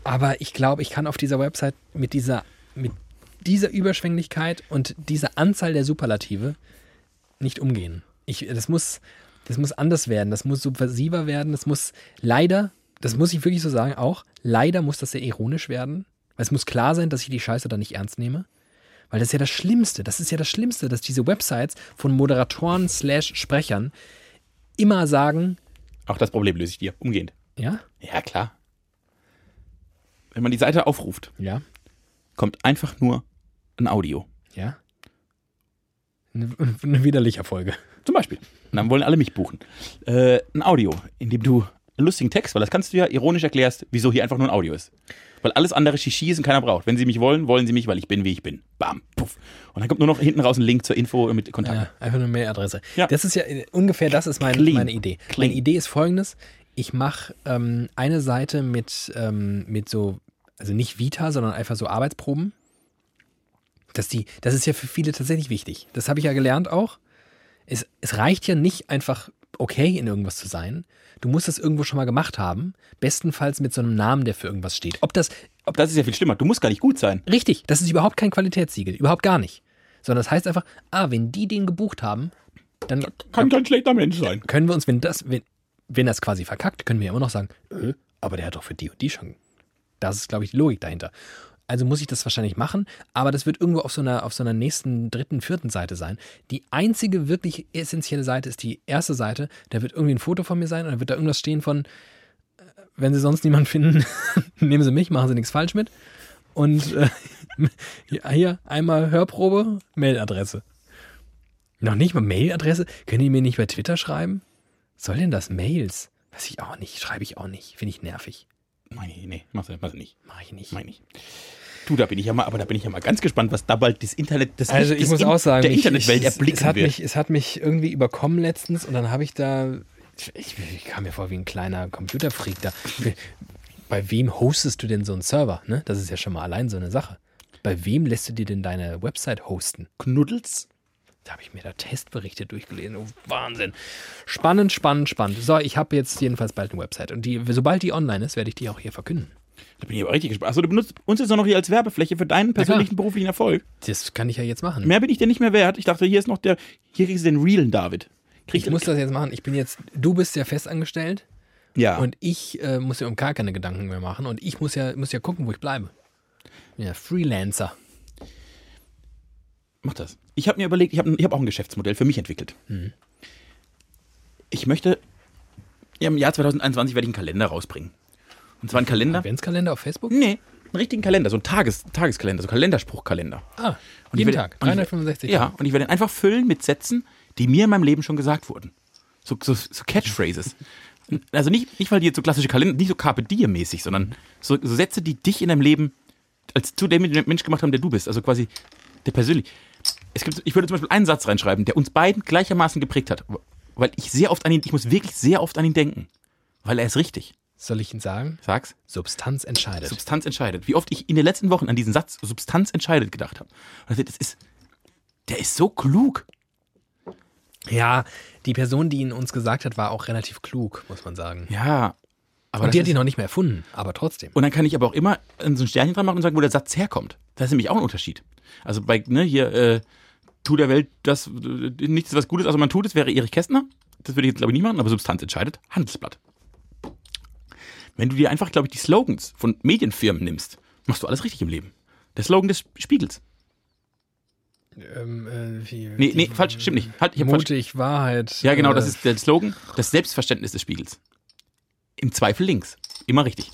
Aber ich glaube, ich kann auf dieser Website mit dieser, mit dieser Überschwänglichkeit und dieser Anzahl der Superlative nicht umgehen. Ich, das muss, das muss anders werden, das muss subversiver werden, das muss leider, das muss ich wirklich so sagen, auch leider muss das sehr ironisch werden, weil es muss klar sein, dass ich die Scheiße da nicht ernst nehme. Weil das ist ja das Schlimmste, das ist ja das Schlimmste, dass diese Websites von Moderatoren slash Sprechern immer sagen, Auch das Problem löse ich dir umgehend. ja, Ja, klar. Wenn man die Seite aufruft, ja, kommt einfach nur ein Audio. ja. Eine, eine widerliche Folge. Zum Beispiel. Und dann wollen alle mich buchen. Äh, ein Audio, in dem du einen lustigen Text, weil das kannst du ja ironisch erklärst, wieso hier einfach nur ein Audio ist. Weil alles andere Shishi ist und keiner braucht. Wenn sie mich wollen, wollen sie mich, weil ich bin, wie ich bin. Bam, puff. Und dann kommt nur noch hinten raus ein Link zur Info mit Kontakt. Ja, einfach eine Mailadresse. Ja. Das ist ja äh, ungefähr, das ist mein, meine Idee. Clean. Meine Idee ist folgendes. Ich mache ähm, eine Seite mit, ähm, mit so, also nicht Vita, sondern einfach so Arbeitsproben. Dass die, das ist ja für viele tatsächlich wichtig. Das habe ich ja gelernt auch. Es, es reicht ja nicht einfach okay in irgendwas zu sein. Du musst das irgendwo schon mal gemacht haben. Bestenfalls mit so einem Namen, der für irgendwas steht. Ob das, ob Das ist ja viel schlimmer. Du musst gar nicht gut sein. Richtig, das ist überhaupt kein Qualitätssiegel, überhaupt gar nicht. Sondern das heißt einfach, ah, wenn die den gebucht haben, dann Kann kein schlechter Mensch sein. können wir uns, wenn das, wenn, wenn das quasi verkackt, können wir immer noch sagen, äh, aber der hat doch für die und die schon. Das ist, glaube ich, die Logik dahinter. Also muss ich das wahrscheinlich machen, aber das wird irgendwo auf so einer, auf so einer nächsten, dritten, vierten Seite sein. Die einzige wirklich essentielle Seite ist die erste Seite. Da wird irgendwie ein Foto von mir sein und da wird da irgendwas stehen von, äh, wenn Sie sonst niemanden finden, nehmen Sie mich, machen Sie nichts falsch mit. Und äh, hier einmal Hörprobe, Mailadresse. Noch nicht mal Mailadresse? Können die mir nicht bei Twitter schreiben? Soll denn das Mails? Weiß ich auch nicht, schreibe ich auch nicht. Finde ich nervig. Nee, nee, mach's, mach's nicht. Mache ich nicht. Mach ich nicht. Du, da bin ich ja mal, aber da bin ich ja mal ganz gespannt, was da bald das Internet, das Also das ich muss In- auch sagen, der ich- Internetwelt erblicken es hat wird. mich, es hat mich irgendwie überkommen letztens und dann habe ich da, ich, ich kam mir vor wie ein kleiner Computerfreak da. Bei wem hostest du denn so einen Server? Ne? Das ist ja schon mal allein so eine Sache. Bei wem lässt du dir denn deine Website hosten? Knuddels? Da habe ich mir da Testberichte durchgelesen. Oh, Wahnsinn. Spannend, spannend, spannend. So, ich habe jetzt jedenfalls bald eine Website. Und die, sobald die online ist, werde ich die auch hier verkünden. Da bin ich aber richtig gespannt. Achso, du benutzt uns jetzt auch noch hier als Werbefläche für deinen persönlichen beruflichen Erfolg. Das kann ich ja jetzt machen. Mehr bin ich dir nicht mehr wert. Ich dachte, hier ist noch der, hier kriegst du den realen David. Krieg Ich muss das jetzt machen. Ich bin jetzt, du bist ja festangestellt ja. und ich äh, muss ja um gar keine Gedanken mehr machen und ich muss ja, muss ja gucken, wo ich bleibe. Ja, Freelancer. Mach das. Ich habe mir überlegt, ich habe ich hab auch ein Geschäftsmodell für mich entwickelt. Mhm. Ich möchte, ja, im Jahr 2021 werde ich einen Kalender rausbringen. Und zwar einen Kalender. Adventskalender auf Facebook? Nee, einen richtigen Kalender, so ein Tages, Tageskalender, so ein Kalenderspruchkalender. Ah, Und ich jeden werde- Tag. und ich- 365 Ja, Tage. und ich werde ihn einfach füllen mit Sätzen, die mir in meinem Leben schon gesagt wurden. So, so, so Catchphrases. Also nicht, nicht, weil die jetzt so klassische Kalender, nicht so Carpe Diem-mäßig, sondern so, so Sätze, die dich in deinem Leben als zu dem Mensch gemacht haben, der du bist. Also quasi der persönlich. Es gibt, ich würde zum Beispiel einen Satz reinschreiben, der uns beiden gleichermaßen geprägt hat. Weil ich sehr oft an ihn, ich muss wirklich sehr oft an ihn denken. Weil er ist richtig. Soll ich Ihnen sagen? Sag's. Substanz entscheidet. Substanz entscheidet. Wie oft ich in den letzten Wochen an diesen Satz Substanz entscheidet gedacht habe. Und das ist, der ist so klug. ja, die Person, die ihn uns gesagt hat, war auch relativ klug, muss man sagen. Ja. Aber und die hat ihn noch nicht mehr erfunden, aber trotzdem. und dann kann ich aber auch immer so ein Sternchen dran machen und sagen, wo der Satz herkommt. Das ist nämlich auch ein Unterschied. Also bei, ne, hier, äh, tu der Welt das, äh, nichts was Gutes, also man tut es, wäre Erich Kästner. Das würde ich jetzt, glaube ich, nicht machen, aber Substanz entscheidet. Handelsblatt. Wenn du dir einfach, glaube ich, die Slogans von Medienfirmen nimmst, machst du alles richtig im Leben. Der Slogan des Spiegels. Ähm, äh, wie, Nee, nee, falsch, stimmt nicht. Halt, ich hab falsch. Mutig, Wahrheit. Ja, genau, äh, das ist der Slogan, das Selbstverständnis des Spiegels. Im Zweifel links. Immer richtig.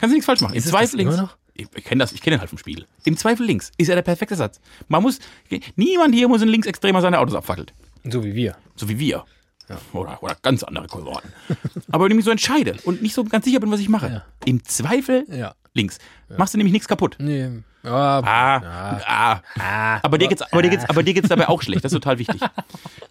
Kannst du nichts falsch machen. Im Zweifel links. Immer noch? Ich, ich kenne das, ich kenne den halt vom Spiel. Im Zweifel links ist ja der perfekte Satz. Man muss, niemand hier muss ein Linksextremer seine Autos abfackelt. So wie wir. So wie wir. Oder, oder ganz andere Kohorten. Aber wenn ich mich so entscheide und nicht so ganz sicher bin, was ich mache, Ja. im Zweifel Ja. links. Machst du nämlich nichts kaputt. Nee. Ja, Ah, ah. Aber dir geht's, aber dir geht's, aber dir geht's dabei auch schlecht. Das ist total wichtig.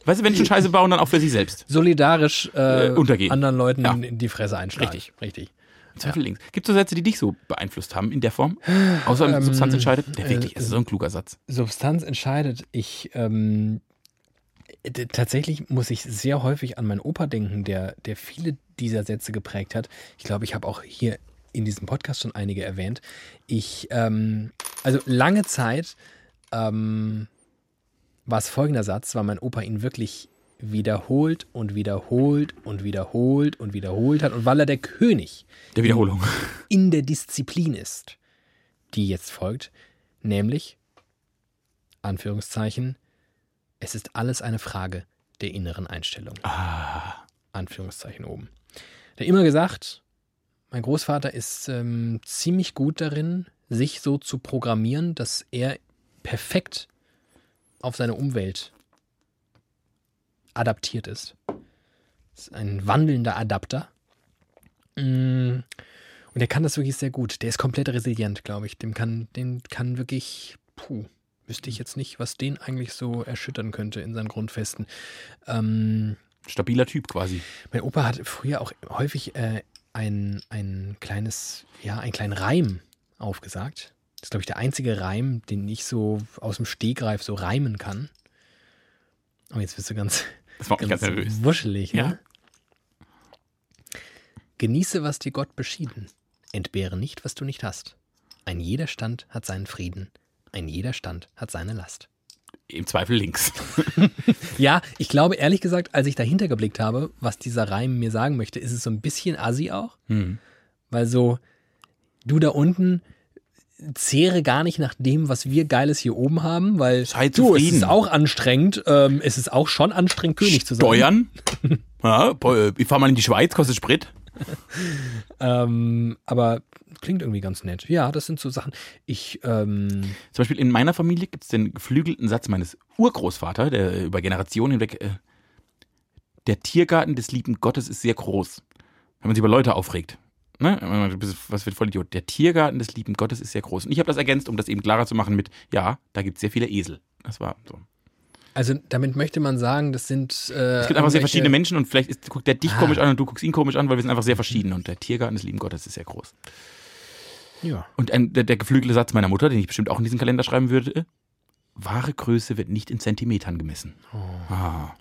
Weißt du, wenn schon Scheiße bauen, dann auch für sich selbst. solidarisch äh, Äh, untergehen. anderen Leuten Ja. in die Fresse einschlagen. Richtig. Richtig. Zweifel links. Gibt es so Sätze, die dich so beeinflusst haben in der Form? Außer Ähm, Substanz entscheidet? Der äh, wirklich, das ist so ein kluger Satz. Substanz entscheidet. Ich ähm, tatsächlich muss ich sehr häufig an meinen Opa denken, der, der viele dieser Sätze geprägt hat. Ich glaube, ich habe auch hier in diesem Podcast schon einige erwähnt. Ich, ähm, also lange Zeit ähm, war es folgender Satz, weil mein Opa ihn wirklich wiederholt und wiederholt und wiederholt und wiederholt hat und weil er der König Der Wiederholung. in der Disziplin ist, die jetzt folgt, nämlich, Anführungszeichen, es ist alles eine Frage der inneren Einstellung. Anführungszeichen oben. Der hat immer gesagt, mein Großvater ist ähm, ziemlich gut darin, sich so zu programmieren, dass er perfekt auf seine Umwelt adaptiert ist. ist ein wandelnder Adapter. Mm, Und der kann das wirklich sehr gut. Der ist komplett resilient, glaube ich. Dem kann, den kann wirklich, puh, wüsste ich jetzt nicht, was den eigentlich so erschüttern könnte in seinen Grundfesten. Ähm, Stabiler Typ quasi. mein Opa hat früher auch häufig äh, ein, ein kleines, ja, einen kleinen Reim aufgesagt. Das ist, glaube ich, der einzige Reim, den ich so aus dem Stegreif so reimen kann. Oh, jetzt bist du ganz, Das macht mich ganz, nervös. wuschelig, ne? Ja. Genieße, was dir Gott beschieden. Entbehre nicht, was du nicht hast. Ein jeder Stand hat seinen Frieden. Ein jeder Stand hat seine Last. Im Zweifel links. Ja, ich glaube ehrlich gesagt, als ich dahinter geblickt habe, was dieser Reim mir sagen möchte, ist es so ein bisschen assi auch. Hm. Weil so, du da unten zehre gar nicht nach dem, was wir Geiles hier oben haben, weil Sei du, es ist auch anstrengend. Ähm, es ist auch schon anstrengend, König zu sein. Steuern. ja, boah, ich fahr mal in die Schweiz, kostet Sprit. Ähm, aber klingt irgendwie ganz nett. Ja, das sind so Sachen. Ich, ähm, Zum Beispiel in meiner Familie gibt es den geflügelten Satz meines Urgroßvaters, der über Generationen hinweg, äh, der Tiergarten des lieben Gottes ist sehr groß. Wenn man sich über Leute aufregt. Ne? Was für ein Vollidiot. Der Tiergarten des lieben Gottes ist sehr groß. Und ich habe das ergänzt, um das eben klarer zu machen mit, ja, da gibt es sehr viele Esel. Das war so. also damit möchte man sagen, das sind. Äh, Es gibt einfach sehr verschiedene Menschen und vielleicht ist, guckt der dich Ah. komisch an und du guckst ihn komisch an, weil wir sind einfach sehr verschieden. Und der Tiergarten des lieben Gottes ist sehr groß. Ja. Und ein, der, der geflügelte Satz meiner Mutter, den ich bestimmt auch in diesen Kalender schreiben würde: Wahre Größe wird nicht in Zentimetern gemessen. Ah.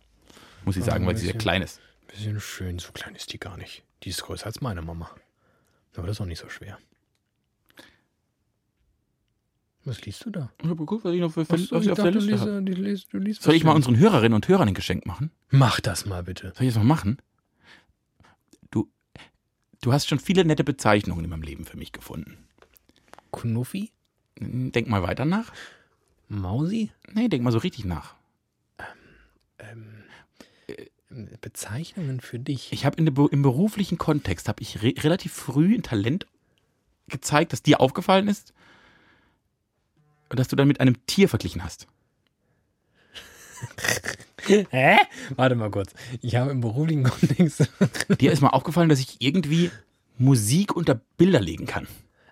Muss ich sagen, Oh, weil sie sehr klein ist. Bisschen schön, so klein ist die gar nicht. Die ist größer als meine Mama. Aber das ist auch nicht so schwer. Was liest du da? Ich hab geguckt, was ich noch für, so, was ich ich auf der dachte, Liste habe. liest Soll ich mal unseren Hörerinnen und Hörern ein Geschenk machen? Mach das mal bitte. Soll ich das mal machen? Du, du hast schon viele nette Bezeichnungen in meinem Leben für mich gefunden. Knuffi? Denk mal weiter nach. Mausi? Nee, denk mal so richtig nach. Bezeichnungen für dich. Ich habe im beruflichen Kontext habe ich re relativ früh ein Talent gezeigt, das dir aufgefallen ist und das du dann mit einem Tier verglichen hast. Hä? Warte mal kurz. Ich habe im beruflichen Kontext. Dir ist mal aufgefallen, dass ich irgendwie Musik unter Bilder legen kann.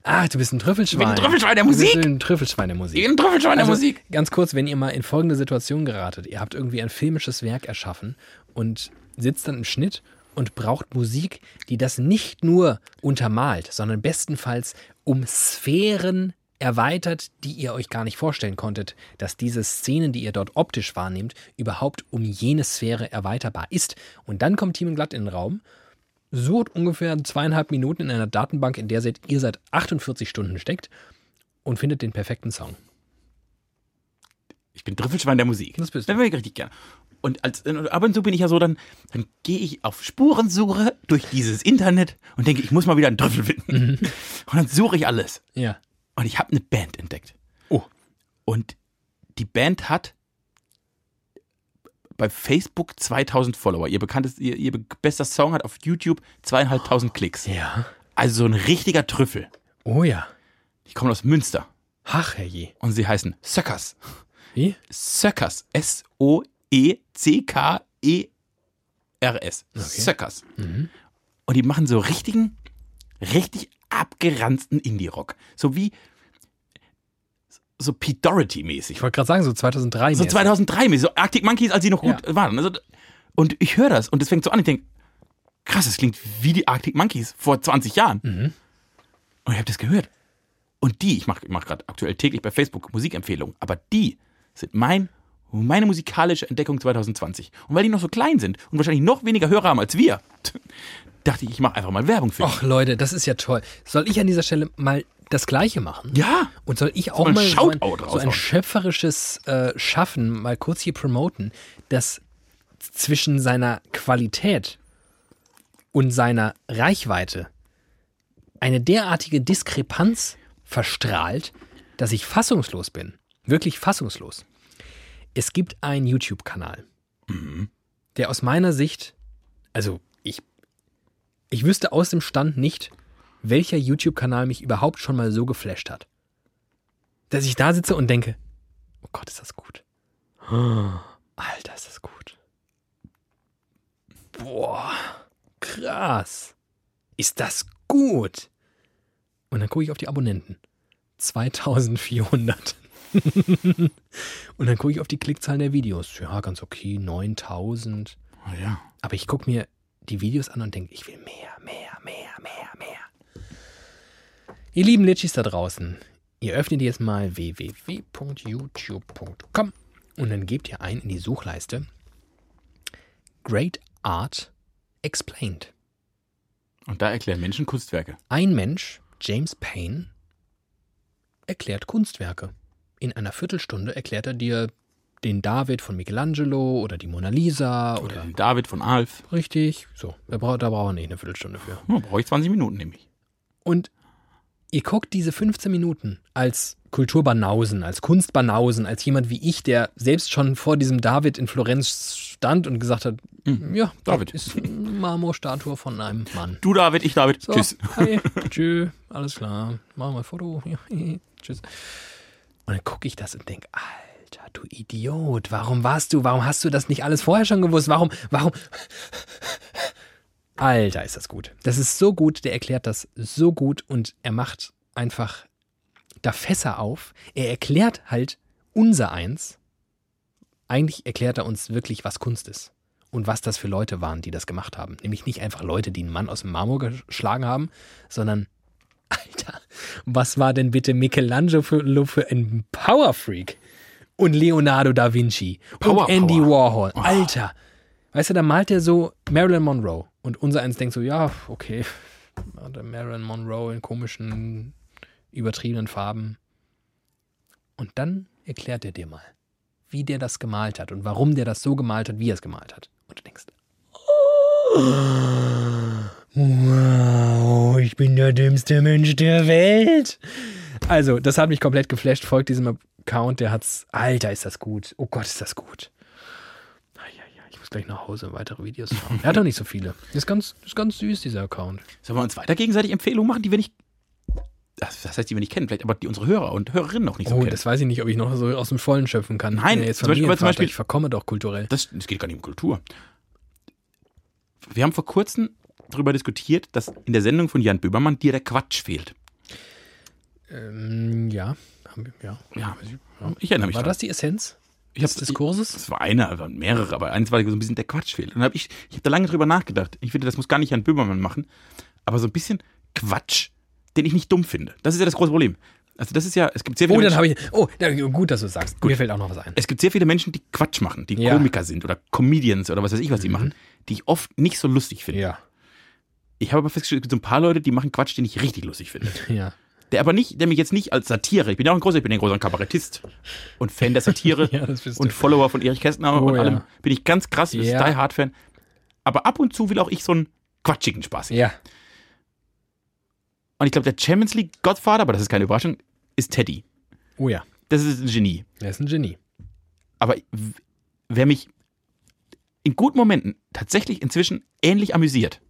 Ah, du bist ein Trüffelschwein. Ich bin ein Trüffelschwein der Du bist Musik. ein Trüffelschwein der Musik. Ich bin ein Trüffelschwein der Also, Musik. Ganz kurz, wenn ihr mal in folgende Situation geratet. Ihr habt irgendwie ein filmisches Werk erschaffen und sitzt dann im Schnitt und braucht Musik, die das nicht nur untermalt, sondern bestenfalls um Sphären erweitert, die ihr euch gar nicht vorstellen konntet, dass diese Szenen, die ihr dort optisch wahrnehmt, überhaupt um jene Sphäre erweiterbar ist. Und dann kommt Team Glatt in den Raum, sucht ungefähr zweieinhalb Minuten in einer Datenbank, in der seid- ihr seit 48 Stunden steckt und findet den perfekten Song. Ich bin Trüffelschwein der Musik. Das bist Das wäre ich richtig gerne. Und als, ab und zu bin ich ja so, dann, dann gehe ich auf Spurensuche durch dieses Internet und denke, ich muss mal wieder einen Trüffel finden. Und dann suche ich alles. Ja. Und ich habe eine Band entdeckt. Oh. Und die Band hat bei Facebook 2000 Follower. Ihr bekanntes, ihr, ihr bester Song hat auf YouTube zweieinhalbtausend Klicks. Ja. Also so ein richtiger Trüffel. Oh ja. Die kommen aus Münster Ach, herrje. und sie heißen Söckers. Wie? Söckers. E S-O-E-C-K-E-R-S. Söckers. Und die machen so richtigen, richtig abgeranzten Indie-Rock. So wie so Pete Doherty-mäßig. Ich wollte gerade sagen, so 2003. So mäßig. 2003, mäßig, so Arctic Monkeys, als sie noch gut waren. Also, und ich höre das und es fängt so an, ich denke, krass, das klingt wie die Arctic Monkeys vor 20 Jahren. Mhm. Und ich habe das gehört. Und die, ich mache mach gerade aktuell täglich bei Facebook Musikempfehlungen, aber die sind mein, meine musikalische Entdeckung 2020. Und weil die noch so klein sind und wahrscheinlich noch weniger Hörer haben als wir, dachte ich, ich mache einfach mal Werbung für die. Och, Leute, das ist ja toll. Soll ich an dieser Stelle mal das Gleiche machen? Ja, Und soll ich auch mal ein mal so ein, so ein schöpferisches äh, Schaffen mal kurz hier promoten, das zwischen seiner Qualität und seiner Reichweite eine derartige Diskrepanz verstrahlt, dass ich fassungslos bin. Wirklich fassungslos. Es gibt einen YouTube-Kanal, der aus meiner Sicht, also ich, ich wüsste aus dem Stand nicht, welcher YouTube-Kanal mich überhaupt schon mal so geflasht hat. Dass ich da sitze und denke, oh Gott, ist das gut. Alter, ist das gut. Boah, krass. Ist das gut. Und dann gucke ich auf die Abonnenten. 2400. und dann gucke ich auf die Klickzahlen der Videos. Ja, ganz okay, 9000. Oh ja. Aber ich gucke mir die Videos an und denke, ich will mehr, mehr, mehr, mehr, mehr. Ihr lieben Litchis da draußen, ihr öffnet jetzt mal www.youtube.com und dann gebt ihr ein in die Suchleiste Great Art Explained. Und da erklären Menschen Kunstwerke. Ein Mensch, James Payne, erklärt Kunstwerke. In einer Viertelstunde erklärt er dir den David von Michelangelo oder die Mona Lisa Oder oder den David von Alf. Richtig, so. Da braucht, da braucht er nicht eine Viertelstunde für. Oh, brauche ich 20 Minuten nämlich. Und ihr guckt diese 15 Minuten als Kulturbanausen, als Kunstbanausen, als jemand wie ich, der selbst schon vor diesem David in Florenz stand und gesagt hat, ja, David. ist eine Marmorstatue von einem Mann. Du David, ich David. So, Tschüss. Hi, tschö, alles klar. Machen wir ein Foto. Tschüss. Und dann gucke ich das und denke, Alter, du Idiot, warum warst du, warum hast du das nicht alles vorher schon gewusst? Warum, warum? Alter, ist das gut. Das ist so gut, der erklärt das so gut und er macht einfach da Fässer auf. Er erklärt halt unser Eins. Eigentlich erklärt er uns wirklich, was Kunst ist. Und was das für Leute waren, die das gemacht haben. Nämlich nicht einfach Leute, die einen Mann aus dem Marmor geschlagen haben, sondern, Alter, was war denn bitte Michelangelo für, für ein Powerfreak? Und Leonardo da Vinci Power, und Andy Power. Warhol. Alter. Weißt du, da malt er so Marilyn Monroe. Und unser eins denkt so, ja, okay. Marilyn Monroe in komischen, übertriebenen Farben. Und dann erklärt er dir mal, wie der das gemalt hat und warum der das so gemalt hat, wie er es gemalt hat. Und du denkst, wow, ich bin der dümmste Mensch der Welt. Also, das hat mich komplett geflasht. Folgt diesem Account, der hat's. Alter, ist das gut. Oh Gott, ist das gut. Ich muss gleich nach Hause weitere Videos schauen. Er hat doch nicht so viele. Ist ganz, ist ganz süß, dieser Account. Sollen wir uns weiter gegenseitig Empfehlungen machen, die wir nicht. Das heißt, die wir nicht kennen, vielleicht aber die unsere Hörer und Hörerinnen noch nicht so Oh, kennen. das weiß ich nicht, ob ich noch so aus dem Vollen schöpfen kann. Nein, ja jetzt zum Beispiel- zum Beispiel- ich verkomme doch kulturell. Das, das geht gar nicht um Kultur. Wir haben vor kurzem darüber diskutiert, dass in der Sendung von Jan Böhmermann dir der Quatsch fehlt. Ähm, ja, ja. Ja, ich erinnere mich War dran. das die Essenz ich des Diskurses? Das war einer, aber mehrere, aber eins war so ein bisschen der Quatsch fehlt. Und habe ich, ich habe da lange drüber nachgedacht. Ich finde, das muss gar nicht Jan Böhmermann machen, aber so ein bisschen Quatsch, den ich nicht dumm finde. Das ist ja das große Problem. Also das ist ja, es gibt sehr viele Oh, dann habe ich. Oh, gut, dass du es sagst. Mir fällt auch noch was ein. es gibt sehr viele Menschen, die Quatsch machen, die Ja. Komiker sind oder Comedians oder was weiß ich, was sie Mhm. machen, die ich oft nicht so lustig finde. Ja, Ich habe aber festgestellt, es gibt so ein paar Leute, die machen Quatsch, den ich richtig lustig finde. ja. Der aber nicht, der mich jetzt nicht als Satire, ich bin ja auch ein großer, ich bin ja ein großer Kabarettist und Fan der Satire Ja, und Follower von Erich Kästner Oh, und ja. allem, bin ich ganz krass, ich bin Ja. Die Hard Fan. Aber ab und zu will auch ich so einen quatschigen Spaß. Ja. Und ich glaube, der Champions League Godfather, aber das ist keine Überraschung, ist Teddy. Oh ja, Das ist ein Genie. er ist ein Genie. Aber wer mich in guten Momenten tatsächlich inzwischen ähnlich amüsiert,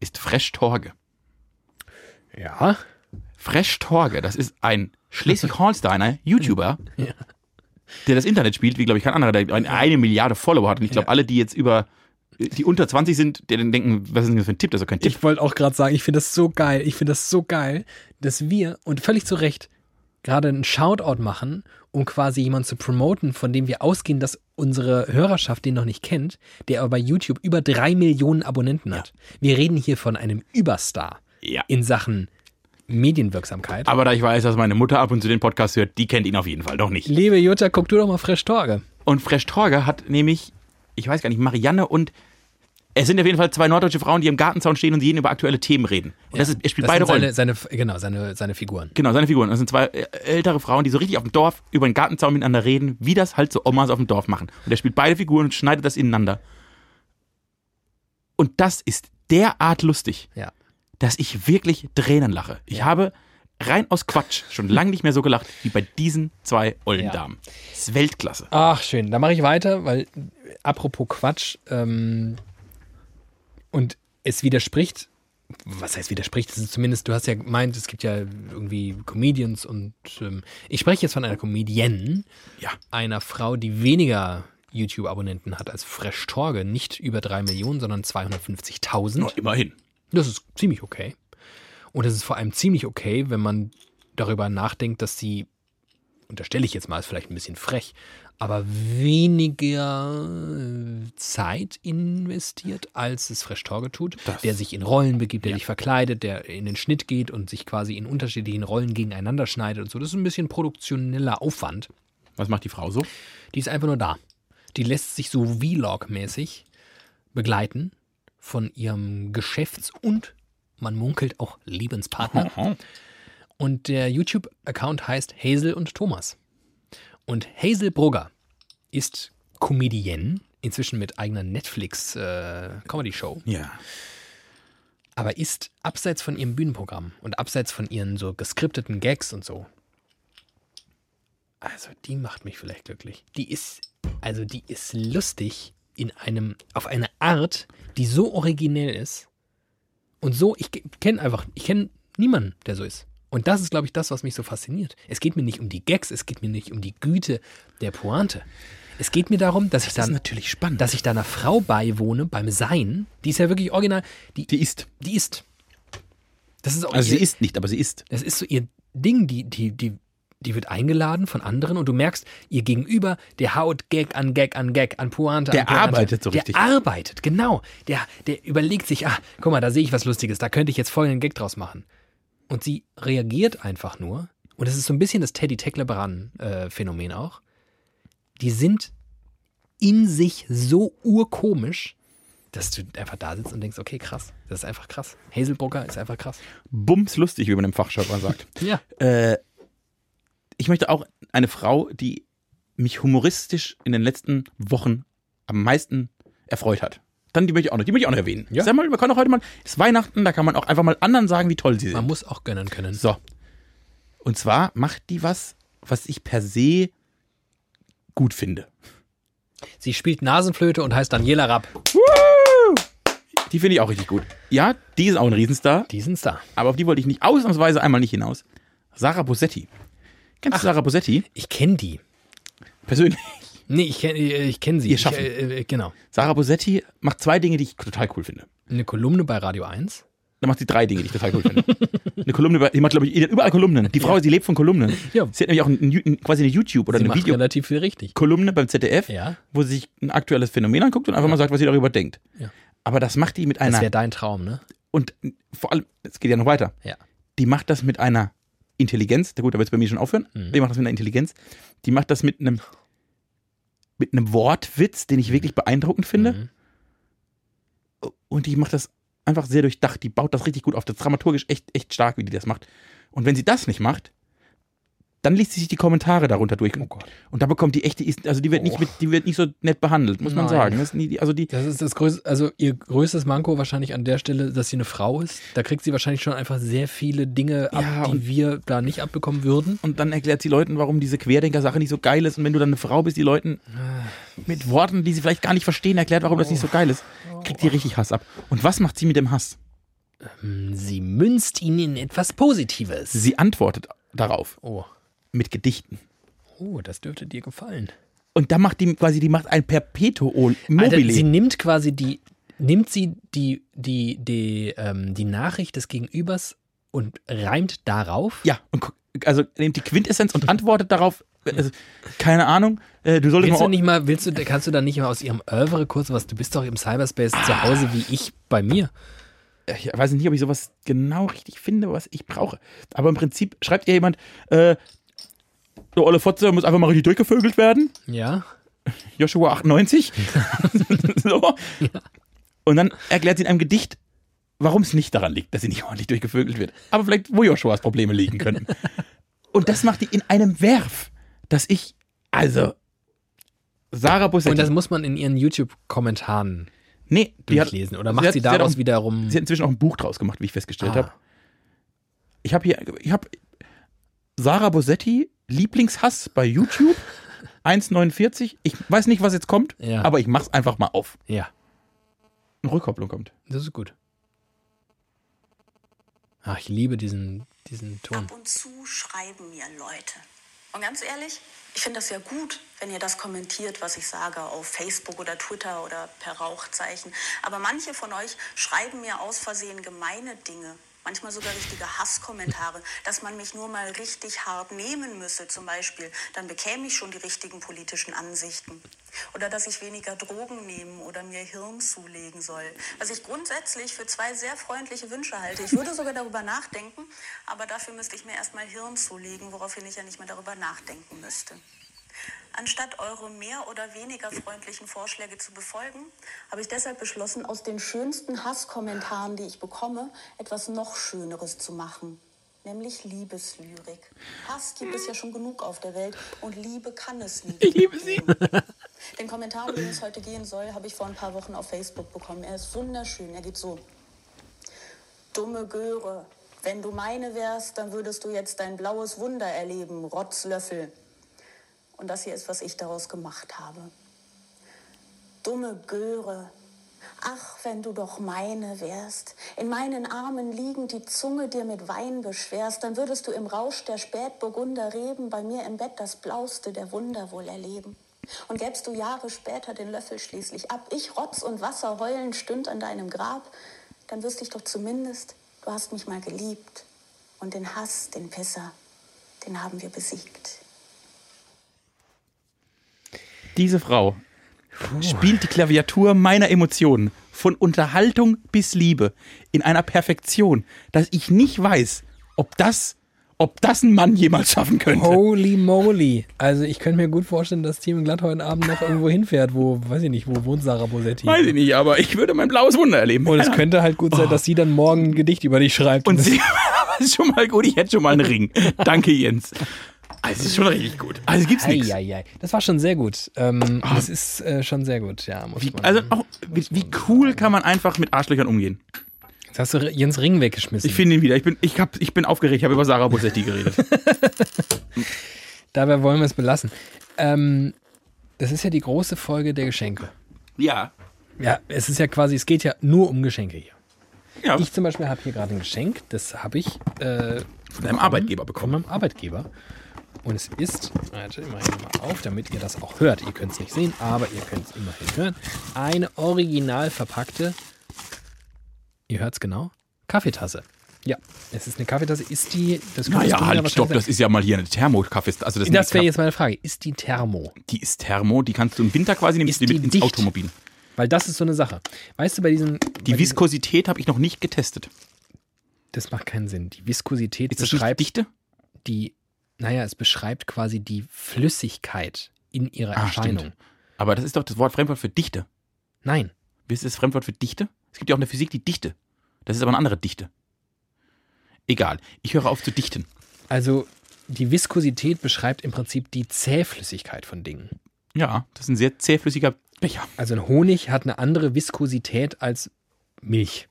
ist Fresh Torge. Ja. Fresh Torge, das ist ein Schleswig-Holsteiner YouTuber, Ja. der das Internet spielt, wie glaube ich kein anderer, der eine, Milliarde Follower hat. Und ich glaube, Ja. alle, die jetzt über, die unter 20 sind, die dann denken, was ist denn das für ein Tipp? Das ist doch kein Tipp. Ich wollte auch gerade sagen, ich finde das so geil. Ich finde das so geil, dass wir, und völlig zu Recht, gerade einen Shoutout machen, um quasi jemanden zu promoten, von dem wir ausgehen, dass unsere Hörerschaft den noch nicht kennt, der aber bei YouTube über drei Millionen Abonnenten hat. Wir reden hier von einem Überstar Ja. in Sachen Medienwirksamkeit. Aber da ich weiß, dass meine Mutter ab und zu den Podcast hört, die kennt ihn auf jeden Fall noch nicht. Liebe Jutta, guck du doch mal Fresh Torge. Und Fresh Torge hat nämlich, ich weiß gar nicht, Marianne und es sind auf jeden Fall zwei norddeutsche Frauen, die im Gartenzaun stehen und jeden über aktuelle Themen reden. Und das ist, er spielt Das beide Rollen. seine, seine, genau, seine, seine Figuren. Genau, seine Figuren. Das sind zwei äh, ältere Frauen, die so richtig auf dem Dorf über den Gartenzaun miteinander reden, wie das halt so Omas auf dem Dorf machen. Und er spielt beide Figuren und schneidet das ineinander. Und das ist derart lustig, Ja. dass ich wirklich Tränen lache. Ich habe rein aus Quatsch schon lange nicht mehr so gelacht wie bei diesen zwei ollen Ja. Damen. Das ist Weltklasse. Ach, schön. Da mache ich weiter, weil apropos Quatsch, ähm, und es widerspricht, was heißt widerspricht? Zumindest, du hast ja gemeint, es gibt ja irgendwie Comedians und ähm, ich spreche jetzt von einer Comedienne, Ja. einer Frau, die weniger YouTube-Abonnenten hat als Fresh Torge, nicht über drei Millionen, sondern 250.000. Oh, immerhin. Das ist ziemlich okay. Und es ist vor allem ziemlich okay, wenn man darüber nachdenkt, dass sie, unterstelle ich jetzt mal, ist vielleicht ein bisschen frech, aber weniger äh, Zeit investiert, als es Fresh Torge tut, Das- der sich in Rollen begibt, der Ja. sich verkleidet, der in den Schnitt geht und sich quasi in unterschiedlichen Rollen gegeneinander schneidet und so. Das ist ein bisschen produktioneller Aufwand. Was macht die Frau so? Die ist einfach nur da. Die lässt sich so Vlog-mäßig begleiten von ihrem Geschäfts- und man munkelt auch Lebenspartner. Und der YouTube-Account heißt Hazel und Thomas. Und Hazel Brugger ist Comedienne, inzwischen mit eigener Netflix-Comedy-Show, Ja. aber ist abseits von ihrem Bühnenprogramm und abseits von ihren so geskripteten Gags und so. Also, die macht mich vielleicht glücklich. Die ist, also, die ist lustig in einem, auf eine Art, die so originell ist und so, ich kenne einfach, ich kenne niemanden, der so ist. Und das ist, glaube ich, das, was mich so fasziniert. Es geht mir nicht um die Gags, es geht mir nicht um die Güte der Pointe. Es geht mir darum, dass ich Das ist dann, natürlich spannend. dass ich da einer Frau beiwohne beim Sein. Die ist ja wirklich original. Die, die ist. die ist. Das ist auch Also ihr, sie ist nicht, aber sie ist. Das ist so ihr Ding. Die, die, die, die wird eingeladen von anderen und du merkst, ihr Gegenüber, der haut Gag an Gag an Gag an Pointe. Der an Pointe. arbeitet so richtig. Der arbeitet, genau. Der, der überlegt sich, ah, guck mal, da sehe ich was Lustiges, da könnte ich jetzt folgenden Gag draus machen. Und sie reagiert einfach nur. Und das ist so ein bisschen das Teddy Tecklebrand-Phänomen auch. Die sind in sich so urkomisch, dass du einfach da sitzt und denkst, okay, krass. Das ist einfach krass. Hazelbrocker ist einfach krass. Bums lustig, wie man im Fachjargon sagt. Ja. Äh, ich möchte auch eine Frau, die mich humoristisch in den letzten Wochen am meisten erfreut hat. Dann die möchte ich auch noch, die möchte ich auch noch erwähnen. Ja. Sag mal, man kann auch heute mal, es ist Weihnachten, da kann man auch einfach mal anderen sagen, wie toll sie Man sind. muss auch gönnen können. So. Und zwar macht die was, was ich per se gut finde. Sie spielt Nasenflöte und heißt Daniela Rapp. Die finde ich auch richtig gut. Ja, die ist auch ein Riesenstar, Die sind da. aber auf die wollte ich nicht ausnahmsweise einmal nicht hinaus. Sarah Bosetti. Kennst du Sarah Bosetti? Ich kenne die. Persönlich. Nee, ich kenne ich kenn sie. Ihr Ich, Schaffen. äh, äh, genau. Sarah Bosetti macht zwei Dinge, die ich total cool finde. Eine Kolumne bei Radio 1. Dann macht sie drei Dinge, die ich total cool finde. Eine Kolumne, über- die macht, glaube ich, überall Kolumnen. Die Frau, die lebt von Kolumnen. Ja. Sie hat nämlich auch ein, ein, quasi eine YouTube- oder Sie eine macht Videokolumne relativ viel richtig. beim ZDF, Ja. wo sie sich ein aktuelles Phänomen anguckt und einfach mal sagt, was sie darüber denkt. Ja. Aber das macht die mit Das einer, wäre dein Traum, ne? und vor allem, es geht ja noch weiter, Ja. die macht das mit einer Intelligenz, na gut, da wird es bei mir schon aufhören, Mhm. die macht das mit einer Intelligenz, die macht das mit einem, mit einem Wortwitz, den ich wirklich beeindruckend finde. Mhm. und die macht das einfach sehr durchdacht. Die baut das richtig gut auf. Das ist dramaturgisch echt, echt stark, wie die das macht. Und wenn sie das nicht macht, dann liest sie sich die Kommentare darunter durch. Oh Gott. Und da bekommt die echte, also die wird nicht Oh. mit, die wird nicht so nett behandelt, muss man Nein. sagen. Das ist nie, also die, Das ist das größte, also ihr größtes Manko wahrscheinlich an der Stelle, dass sie eine Frau ist. Da kriegt sie wahrscheinlich schon einfach sehr viele Dinge ab, Ja, die wir da nicht abbekommen würden. und dann erklärt sie Leuten, warum diese Querdenker-Sache nicht so geil ist. Und wenn du dann eine Frau bist, die Leuten mit Worten, die sie vielleicht gar nicht verstehen, erklärt, warum das nicht so geil ist, kriegt die richtig Hass ab. Und was macht sie mit dem Hass? Ähm, Sie münzt ihn in etwas Positives. Sie antwortet darauf Oh. Mit Gedichten. Oh, das dürfte dir gefallen. Und da macht die quasi, die macht ein Perpetuum Alter, mobile. sie nimmt quasi die, nimmt sie die, die, die, ähm, die Nachricht des Gegenübers und reimt darauf. ja, und guck, also nimmt die Quintessenz und antwortet darauf. Also, keine Ahnung, äh, du solltest Willst du mal. nicht mal, willst du, kannst du da nicht mal aus ihrem Oeuvre kurz was, du bist doch im Cyberspace zu Hause wie ich bei mir. ich weiß nicht, ob ich sowas genau richtig finde, was ich brauche. Aber im Prinzip schreibt ihr jemand, äh, der Olle Fotze muss einfach mal richtig durchgevögelt werden. Ja. Joshua 98. so. Und dann erklärt sie in einem Gedicht, warum es nicht daran liegt, dass sie nicht ordentlich durchgevögelt wird. Aber vielleicht, wo Joshuas Probleme liegen könnten. Und das macht die in einem Werf, dass ich, also, Sarah Bussetti. Und das muss man in ihren YouTube-Kommentaren nee, die hat, durchlesen. Oder sie macht hat- sie sie hat daraus auch- wiederum. sie hat inzwischen auch ein Buch draus gemacht, wie ich festgestellt Ah. habe. Ich habe hier, ich habe Sarah Bosetti, Lieblingshass bei YouTube, 1,49. Ich weiß nicht, was jetzt kommt, Ja. aber ich mach's einfach mal auf. Ja, Eine Rückkopplung kommt. das ist gut. Ach, ich liebe diesen, diesen Ton. Ab und zu schreiben mir Leute. Und ganz ehrlich, ich finde das ja gut, wenn ihr das kommentiert, was ich sage, auf Facebook oder Twitter oder per Rauchzeichen. Aber manche von euch schreiben mir aus Versehen gemeine Dinge. Manchmal sogar richtige Hasskommentare, dass man mich nur mal richtig hart nehmen müsse, zum Beispiel. Dann bekäme ich schon die richtigen politischen Ansichten. Oder dass ich weniger Drogen nehmen oder mir Hirn zulegen soll. Was ich grundsätzlich für zwei sehr freundliche Wünsche halte. Ich würde sogar darüber nachdenken, aber dafür müsste ich mir erstmal Hirn zulegen, woraufhin ich ja nicht mehr darüber nachdenken müsste. Anstatt eure mehr oder weniger freundlichen Vorschläge zu befolgen, habe ich deshalb beschlossen, aus den schönsten Hasskommentaren, die ich bekomme, etwas noch Schöneres zu machen. Nämlich Liebeslyrik. Hass gibt es ja schon genug auf der Welt und Liebe kann es nie. Ich liebe sie. Den Kommentar, um den es heute gehen soll, habe ich vor ein paar Wochen auf Facebook bekommen. Er ist wunderschön. Er geht so. Dumme Göre. Wenn du meine wärst, dann würdest du jetzt dein blaues Wunder erleben, Rotzlöffel. Und das hier ist, was ich daraus gemacht habe. Dumme Göre. Ach, wenn du doch meine wärst, in meinen Armen liegend die Zunge dir mit Wein beschwerst, dann würdest du im Rausch der Spätburgunder Reben bei mir im Bett das blauste der Wunder wohl erleben. Und gäbst du Jahre später den Löffel schließlich ab, ich Rotz und Wasser heulend stünd an deinem Grab, dann wüsste ich doch zumindest, du hast mich mal geliebt. Und den Hass, den Pisser, den haben wir besiegt. Diese Frau spielt die Klaviatur meiner Emotionen von Unterhaltung bis Liebe in einer Perfektion, dass ich nicht weiß, ob das, ob das ein Mann jemals schaffen könnte. Holy moly. Also ich könnte mir gut vorstellen, dass Team Glatt heute Abend noch irgendwo hinfährt, wo, weiß ich nicht, wo wohnt Sarah Bosetti. Weiß ich nicht, aber ich würde mein blaues Wunder erleben. Und es könnte halt gut sein, dass sie dann morgen ein Gedicht über dich schreibt. Und sie, das ist schon mal gut, ich hätte schon mal einen Ring. Danke, Jens. Also, es ist schon richtig gut. Also, gibt's nichts. Das war schon sehr gut. Ähm, Das ist äh, schon sehr gut, ja. Muss man Also, auch, wie, wie cool kann man einfach mit Arschlöchern umgehen? Jetzt hast du Jens Ring weggeschmissen. Ich finde ihn wieder. Ich bin, ich, hab, ich bin aufgeregt. Ich habe über Sarah Bosetti geredet. Dabei wollen wir es belassen. Ähm, das ist ja die große Folge der Geschenke. ja. Ja, es ist ja quasi, es geht ja nur um Geschenke hier. Ja. Ich zum Beispiel habe hier gerade ein Geschenk, das habe ich äh, von deinem Arbeitgeber von bekommen. meinem Arbeitgeber. Und es ist, warte, ich mache hier mal auf, damit ihr das auch hört. Ihr könnt es nicht sehen, aber ihr könnt es immerhin hören. Eine original verpackte, ihr hört es genau, Kaffeetasse. Ja, es ist eine Kaffeetasse. Ist die, das Naja, halt, stopp. Das ist ja mal hier eine Thermokaffee. Also, das, Das wäre die, jetzt meine Frage. Ist die Thermo? die ist Thermo. Die kannst du im Winter quasi nehmen Ist die mit die ins dicht? Automobil. Weil das ist so eine Sache. Weißt du, bei diesen. bei Die diesen, Viskosität habe ich noch nicht getestet. Das macht keinen Sinn. Die Viskosität Ist das beschreibt Dichte? die. Naja, es beschreibt quasi die Flüssigkeit in ihrer Ah, Erscheinung. stimmt. Aber das ist doch das Wort Fremdwort für Dichte. Nein. Wie ist das Fremdwort für Dichte? Es gibt ja auch in der Physik die Dichte. Das ist aber eine andere Dichte. Egal. Ich höre auf zu dichten. Also die Viskosität beschreibt im Prinzip die Zähflüssigkeit von Dingen. Ja, das ist ein sehr zähflüssiger Becher. Also ein Honig hat eine andere Viskosität als Milch.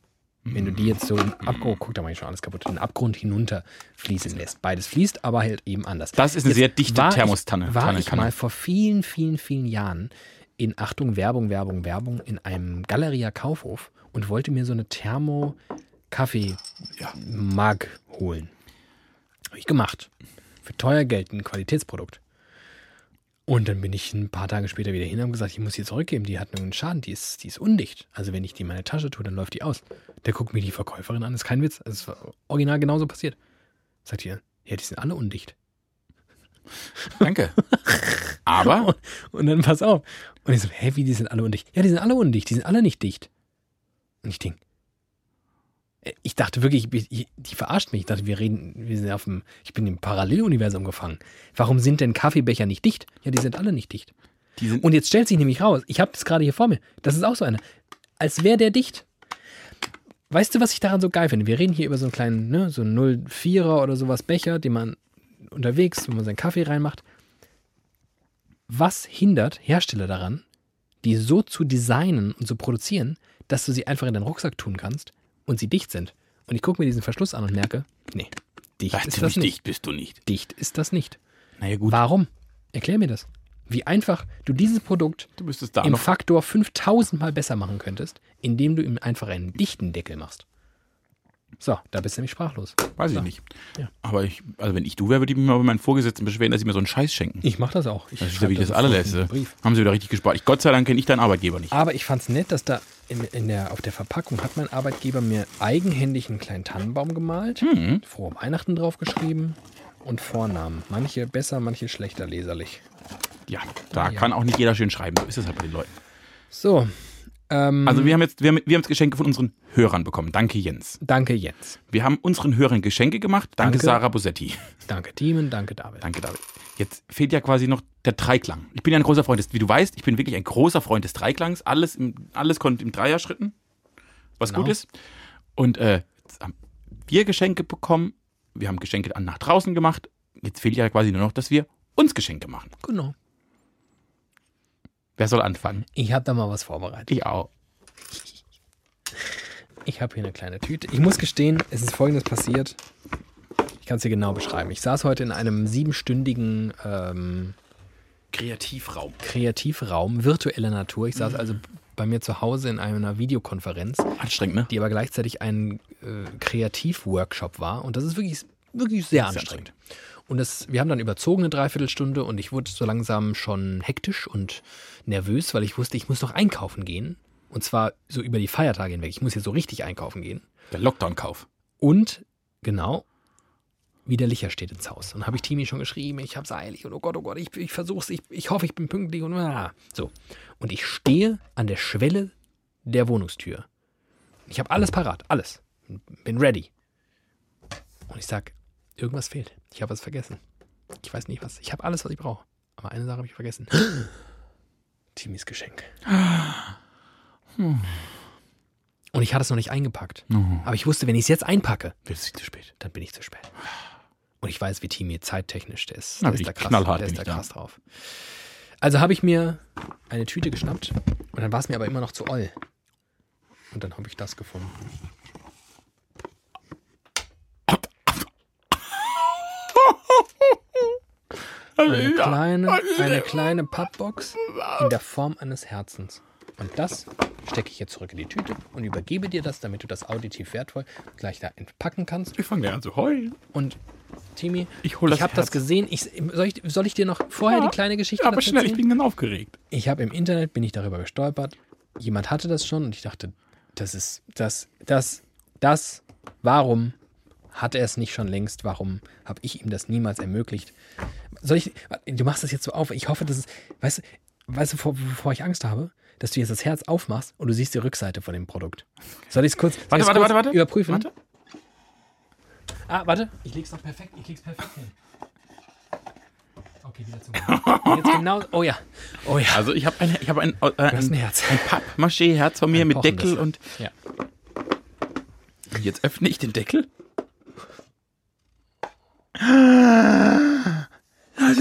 Wenn du die jetzt so im Abgrund, guck, da mache ich schon alles kaputt, in den Abgrund hinunter fließen lässt. Beides fließt, aber halt eben anders. Das ist eine Jetzt sehr dichte war Thermostanne. Ich, war Tanne, ich mal vor vielen, vielen, vielen Jahren in Achtung, Werbung, Werbung, Werbung in einem Galeria Kaufhof und wollte mir so eine Kaffee Ja. mag holen. Habe ich gemacht. Für teuer Geld ein Qualitätsprodukt. Und dann bin ich ein paar Tage später wieder hin und habe gesagt, ich muss die zurückgeben. Die hat einen Schaden, die ist, die ist undicht. Also wenn ich die in meine Tasche tue, dann läuft die aus. Der guckt mir die Verkäuferin an, ist kein Witz. Also es war original genauso passiert. Sagt ihr, ja, die sind alle undicht. Danke. Aber Und dann pass auf. Und ich so, hä, wie, die sind alle undicht? Ja, die sind alle undicht, die sind alle nicht dicht. Und ich denk, äh, ich dachte wirklich, ich- die verarscht mich. Ich dachte, wir reden, wir sind auf dem, ich bin im Paralleluniversum gefangen. Warum sind denn Kaffeebecher nicht dicht? Ja, die sind alle nicht dicht. Und jetzt stellt sich nämlich raus, ich habe das gerade hier vor mir, das ist auch so eine, als wäre der dicht. Weißt du, was ich daran so geil finde? Wir reden hier über so einen kleinen, ne, so einen 04er oder sowas Becher, den man unterwegs, wenn man seinen Kaffee reinmacht. Was hindert Hersteller daran, die so zu designen und zu produzieren, dass du sie einfach in deinen Rucksack tun kannst und sie dicht sind? Und ich gucke mir diesen Verschluss an und merke, nee, dicht Ach, ist das nicht. dicht bist du nicht. Dicht ist das nicht. Naja, gut. Warum? Erklär mir das. Wie einfach du dieses Produkt Du im. Faktor 5000 Mal besser machen könntest, indem du ihm einfach einen dichten Deckel machst. So, da bist du nämlich sprachlos. Weiß ich So. nicht. Ja. Aber ich, also wenn ich du wäre, würde ich mich mal bei meinen Vorgesetzten beschweren, dass sie mir so einen Scheiß schenken. Ich mache das auch. Ich Das ist ja wie das sofort allerletzte. Haben sie wieder richtig gespart. Ich, Gott sei Dank kenne ich deinen Arbeitgeber nicht. Aber ich fand es nett, dass da in, in der, auf der Verpackung hat mein Arbeitgeber mir eigenhändig einen kleinen Tannenbaum gemalt, Mhm. frohe Weihnachten draufgeschrieben und Vornamen. Manche besser, manche schlechter leserlich. Ja, da Ja. kann auch nicht jeder schön schreiben. So ist es halt bei den Leuten. So, ähm, Also wir haben jetzt, wir haben, wir haben jetzt Geschenke von unseren Hörern bekommen. Danke, Jens. danke Jens. Wir haben unseren Hörern Geschenke gemacht. Danke, Danke. Sarah Bosetti. Danke Timon, danke David. Danke, David. Jetzt fehlt ja quasi noch der Dreiklang. Ich bin ja ein großer Freund des, wie du weißt, ich bin wirklich ein großer Freund des Dreiklangs. Alles, im, alles kommt im Dreierschritten, was Genau. gut ist. Und äh, jetzt haben wir Geschenke bekommen. Wir haben Geschenke dann nach draußen gemacht. Jetzt fehlt ja quasi nur noch, dass wir uns Geschenke machen. Genau. Wer soll anfangen? Ich habe da mal was vorbereitet. Ich auch. Ich habe hier eine kleine Tüte. Ich muss gestehen, es ist folgendes passiert. Ich kann es dir genau beschreiben. Ich saß heute in einem siebenstündigen ähm, Kreativraum. Kreativraum virtueller Natur. Ich saß also bei mir zu Hause in einer Videokonferenz, Anstrengend, ne? die aber gleichzeitig ein äh, Kreativworkshop war. Und das ist wirklich, wirklich sehr Sehr anstrengend. Und das, wir haben dann überzogen eine Dreiviertelstunde und ich wurde so langsam schon hektisch und nervös, weil ich wusste, ich muss noch einkaufen gehen. Und zwar so über die Feiertage hinweg. Ich muss jetzt so richtig einkaufen gehen. Der Lockdown-Kauf. Und genau, wieder Licher steht ins Haus. Und habe ich Timi schon geschrieben, ich hab's eilig und oh Gott, oh Gott, ich, ich versuch's, ich, ich hoffe, ich bin pünktlich und ah. so. Und ich stehe an der Schwelle der Wohnungstür. Ich habe alles parat, alles. Bin ready. Und ich sag, irgendwas fehlt. Ich habe was vergessen. Ich weiß nicht was. Ich habe alles, was ich brauche. Aber eine Sache habe ich vergessen. Timis Geschenk. Und ich hatte es noch nicht eingepackt. Aber ich wusste, wenn ich es jetzt einpacke, Wird es zu spät. dann bin ich zu spät. Und ich weiß, wie Timi zeittechnisch der ist. Na, Der ist da krass, der ist da ich da. krass drauf. Also habe ich mir eine Tüte geschnappt und dann war es mir aber immer noch zu oll. Und dann habe ich das gefunden. Eine kleine, eine kleine Pappbox in der Form eines Herzens. Und das stecke ich jetzt zurück in die Tüte und übergebe dir das, damit du das auditiv wertvoll gleich da entpacken kannst. Ich fange an zu heulen. Und Timi, Ich ich habe das gesehen. Ich, soll, ich, soll ich dir noch vorher Ja, die kleine Geschichte Aber dazu schnell, ich erzählen? bin ganz aufgeregt. Ich habe im Internet, bin ich darüber gestolpert. Jemand hatte das schon und ich dachte, das ist, das, das, das, warum hat er es nicht schon längst? Warum habe ich ihm das niemals ermöglicht? Soll ich, du machst das jetzt so auf. Ich hoffe, dass es, weißt du, weißt du, vor- wovor ich Angst habe? Dass du jetzt das Herz aufmachst und du siehst die Rückseite von dem Produkt. Soll ich es kurz, Warte, warte, kurz warte, warte. überprüfen? Warte. Ah, warte. Ich leg's doch perfekt. Ich leg's perfekt hin. Okay, wieder zu. Jetzt genau. Oh ja. Oh ja. Also ich habe ein, ich hab ein, äh, ein, ein Herz. ein Pappmaché-Herz von mir Ein mit. Deckel und Ja. jetzt öffne ich den Deckel.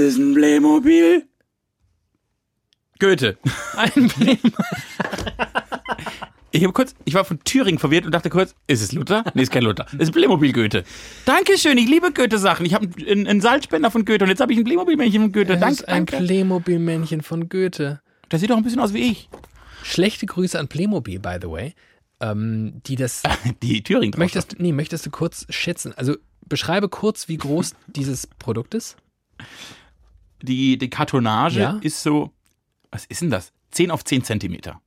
Ist ein Playmobil. Goethe. Ein Problem. Ich habe kurz, ich war von Thüringen verwirrt und dachte kurz, ist es Luther? Nee, ist kein Luther. Ist Playmobil Goethe. Dankeschön, ich liebe Goethe-Sachen. Ich habe einen, einen Salzspender von Goethe und jetzt habe ich ein Playmobil-Männchen von Goethe. Das Danke, ist ein. Playmobil-Männchen von Goethe. Das sieht doch ein bisschen aus wie ich. Schlechte Grüße an Playmobil, by the way. ähm, die das. Die Thüringen. möchtest, nee, möchtest du kurz schätzen? Also beschreibe kurz, wie groß dieses Produkt ist. Die, die Kartonage Ja? ist so, was ist denn das? 10 auf 10 Zentimeter.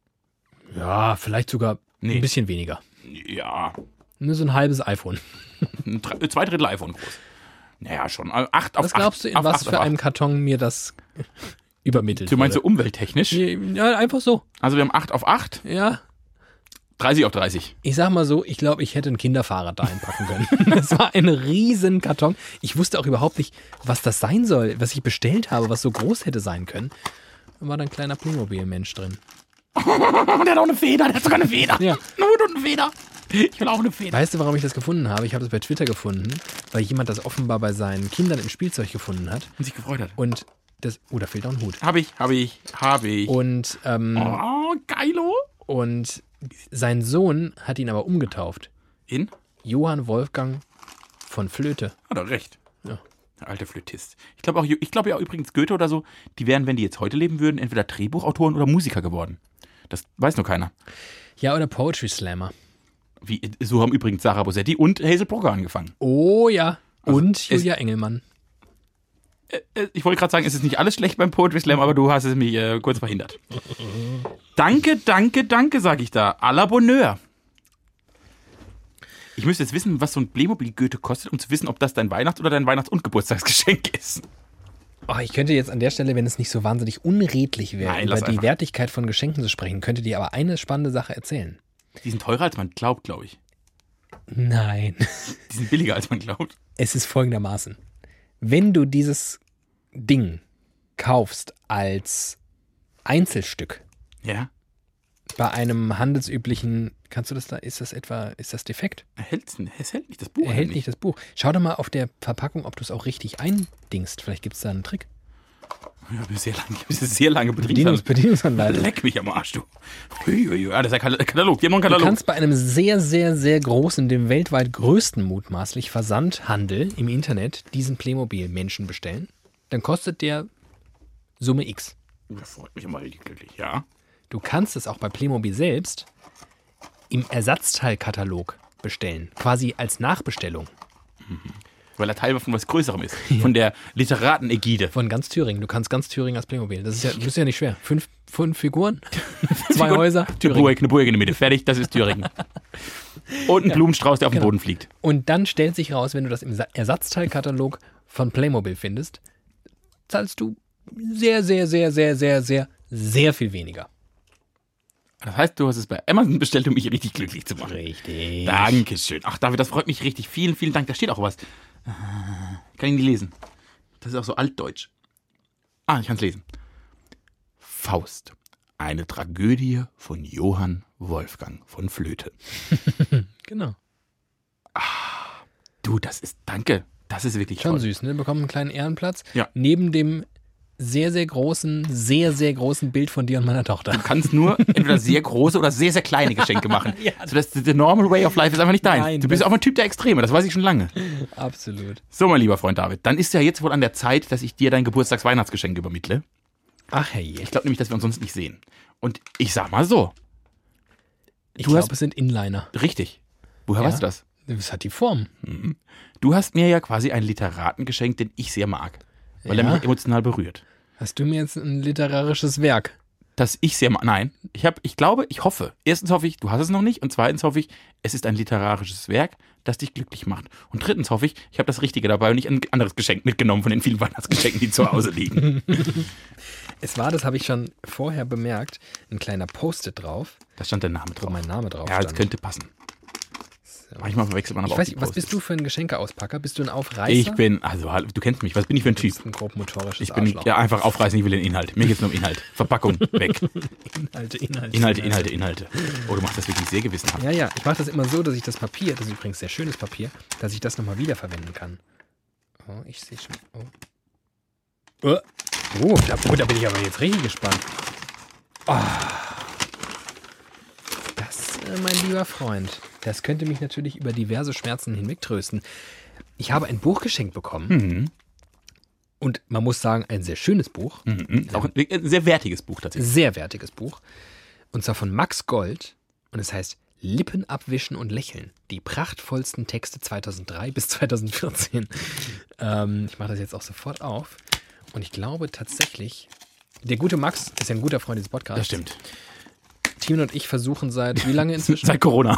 Ja, vielleicht sogar Nee. ein bisschen weniger. Ja, Nur so ein halbes iPhone. ein Dre- zwei Drittel iPhone groß. Naja, schon. äh, Acht auf Was glaubst du, in was für einem. Karton mir das übermittelt Du meinst so wurde? umwelttechnisch? Ja, einfach so. Also wir haben 8 auf 8, Ja, 30 auf 30. ich sag mal so, ich glaube, ich hätte ein Kinderfahrrad da einpacken können. Das war ein riesen Karton. Ich wusste auch überhaupt nicht, was das sein soll, was ich bestellt habe, was so groß hätte sein können. Da war da ein kleiner Playmobil-Mensch drin. Und der hat auch eine Feder, der hat sogar eine Feder. Ja. Eine Hut und eine Feder. Ich will auch eine Feder. Weißt du, warum ich das gefunden habe? Ich habe es bei Twitter gefunden, weil jemand das offenbar bei seinen Kindern im Spielzeug gefunden hat. Und sich gefreut hat. Und das. Oh, da fehlt auch ein Hut. Hab ich, hab ich, hab ich. Und, ähm, Oh, geilo. und sein Sohn hat ihn aber umgetauft. In? Johann Wolfgang von Flöte. Hat er recht. Ja. Der alte Flötist. Ich glaube auch, ich glaube ja übrigens Goethe oder so, die wären, wenn die jetzt heute leben würden, entweder Drehbuchautoren oder Musiker geworden. Das weiß nur keiner. Ja, oder Poetry Slammer. Wie, so haben übrigens Sarah Bosetti und Hazel Brugger angefangen. Oh ja. Und es- Julia Engelmann. Äh, Ich wollte gerade sagen, es ist nicht alles schlecht beim Poetry Slam, aber du hast es mich äh, kurz verhindert. Danke, danke, danke, sage ich da. À la Bonheur. Ich müsste jetzt wissen, was so ein Playmobil Goethe kostet, um zu wissen, ob das dein Weihnachts- oder dein Weihnachts- und Geburtstagsgeschenk ist. Oh, ich könnte jetzt an der Stelle, wenn es nicht so wahnsinnig unredlich wäre, Nein, über die einfach. Wertigkeit von Geschenken zu sprechen, könnte dir aber eine spannende Sache erzählen. Die sind teurer, als man glaubt, glaube ich. Nein. Die sind billiger, als man glaubt. Es ist folgendermaßen. Wenn du dieses Ding kaufst als Einzelstück Ja. bei einem handelsüblichen, kannst du das da, ist das etwa, ist das defekt? Er hält, es hält nicht das Buch. Er hält nicht das Buch. Schau doch mal auf der Verpackung, ob du es auch richtig eindingst. Vielleicht gibt es da einen Trick. Ich habe sehr lange, sehr lange Bedienungs Betriebsanleitung. Bedienungsanleitung. Leck mich am Arsch, du. Ah, das ist der Katalog. Die haben noch einen Du Katalog. kannst bei einem sehr, sehr, sehr großen, dem weltweit größten mutmaßlich Versandhandel im Internet diesen Playmobil-Menschen bestellen. Dann kostet der Summe X. Das freut mich immer richtig glücklich, ja. Du kannst es auch bei Playmobil selbst im Ersatzteilkatalog bestellen. Quasi als Nachbestellung. Weil er Teil von was Größerem ist. Von der Literatenägide. Von ganz Thüringen. Du kannst ganz Thüringen als Playmobil. Das ist ja, das ist ja nicht schwer. Fünf, fünf Figuren, zwei Häuser, Eine Thüringen. Burg, eine Burg in der Mitte. Fertig, das ist Thüringen. Und ein Blumenstrauß, der auf den Genau. Boden fliegt. Und dann stellt sich raus, wenn du das im Sa- Ersatzteilkatalog von Playmobil findest, zahlst du sehr, sehr, sehr, sehr, sehr, sehr, sehr viel weniger. Das heißt, du hast es bei Amazon bestellt, um mich richtig glücklich zu machen. Richtig. Dankeschön. Ach, David, das freut mich richtig. Vielen, vielen Dank. Da steht auch was. Ich kann ihn nicht lesen. Das ist auch so altdeutsch. Ah, ich kann es lesen. Faust. Eine Tragödie von Johann Wolfgang von Flöte. Genau. Du, das ist, danke. Das ist wirklich Schon toll. süß, ne? Bekommen einen kleinen Ehrenplatz. Ja. Neben dem sehr, sehr großen, sehr, sehr großen Bild von dir und meiner Tochter. Du kannst nur entweder sehr große oder sehr, sehr kleine Geschenke machen. Ja. so das, the normal way of life ist einfach nicht dein. Nein, du bist auch ein Typ der Extreme, das weiß ich schon lange. Absolut. So, mein lieber Freund David, dann ist ja jetzt wohl an der Zeit, dass ich dir dein Geburtstagsweihnachtsgeschenk übermittle. Ach herrje. Ich glaube nämlich, dass wir uns sonst nicht sehen. Und ich sag mal so, Ich du glaube, hast- es sind Inliner. richtig. Woher Ja. weißt du das? Das hat die Form. Du hast mir ja quasi einen Literaten geschenkt, den ich sehr mag. Weil er Ja. mich emotional berührt. Hast du mir jetzt ein literarisches Werk? dass ich sehr nein, ich habe ich glaube, ich hoffe. Erstens hoffe ich, du hast es noch nicht und zweitens hoffe ich, es ist ein literarisches Werk, das dich glücklich macht. Und drittens hoffe ich, ich habe das richtige dabei und nicht ein anderes Geschenk mitgenommen von den vielen Weihnachtsgeschenken, die zu Hause liegen. Es war, das habe ich schon vorher bemerkt, ein kleiner Post-it drauf, Da stand der Name wo drauf. mein Name drauf Ja, das könnte passen. Manchmal verwechselt man aber Ich auch weiß nicht, was bist du für ein Geschenkeauspacker? Bist du ein Aufreißer? Ich bin, also hallo, du kennst mich, was bin ich für ein Typ? ein grobmotorisches Ich bin Arschloch. ja, einfach aufreißen, ich will den Inhalt. Mir geht's nur um Inhalt. Verpackung, weg. Inhalte, Inhalte. Inhalte, Inhalte, Inhalte. Oh, du machst das wirklich sehr gewissenhaft. Ja, ja, ich mache das immer so, dass ich das Papier, das ist übrigens sehr schönes Papier, dass ich das nochmal wiederverwenden kann. Oh, ich sehe schon. Oh. Oh, oh, da, oh, da bin ich aber jetzt richtig gespannt. Oh. Das, äh, mein lieber Freund, das könnte mich natürlich über diverse Schmerzen hinwegtrösten. Ich habe ein Buch geschenkt bekommen. Mhm. Und man muss sagen, ein sehr schönes Buch. Mhm. Auch ein, ein sehr wertiges Buch tatsächlich. Sehr wertiges Buch. Und zwar von Max Gold. Und es heißt Lippen abwischen und lächeln. Die prachtvollsten Texte 2003 bis 2014. Ähm, ich mache das jetzt auch sofort auf. Und ich glaube tatsächlich, der gute Max ist ja ein guter Freund dieses Podcasts. Das stimmt. Timon und ich versuchen seit wie lange inzwischen? Seit Corona.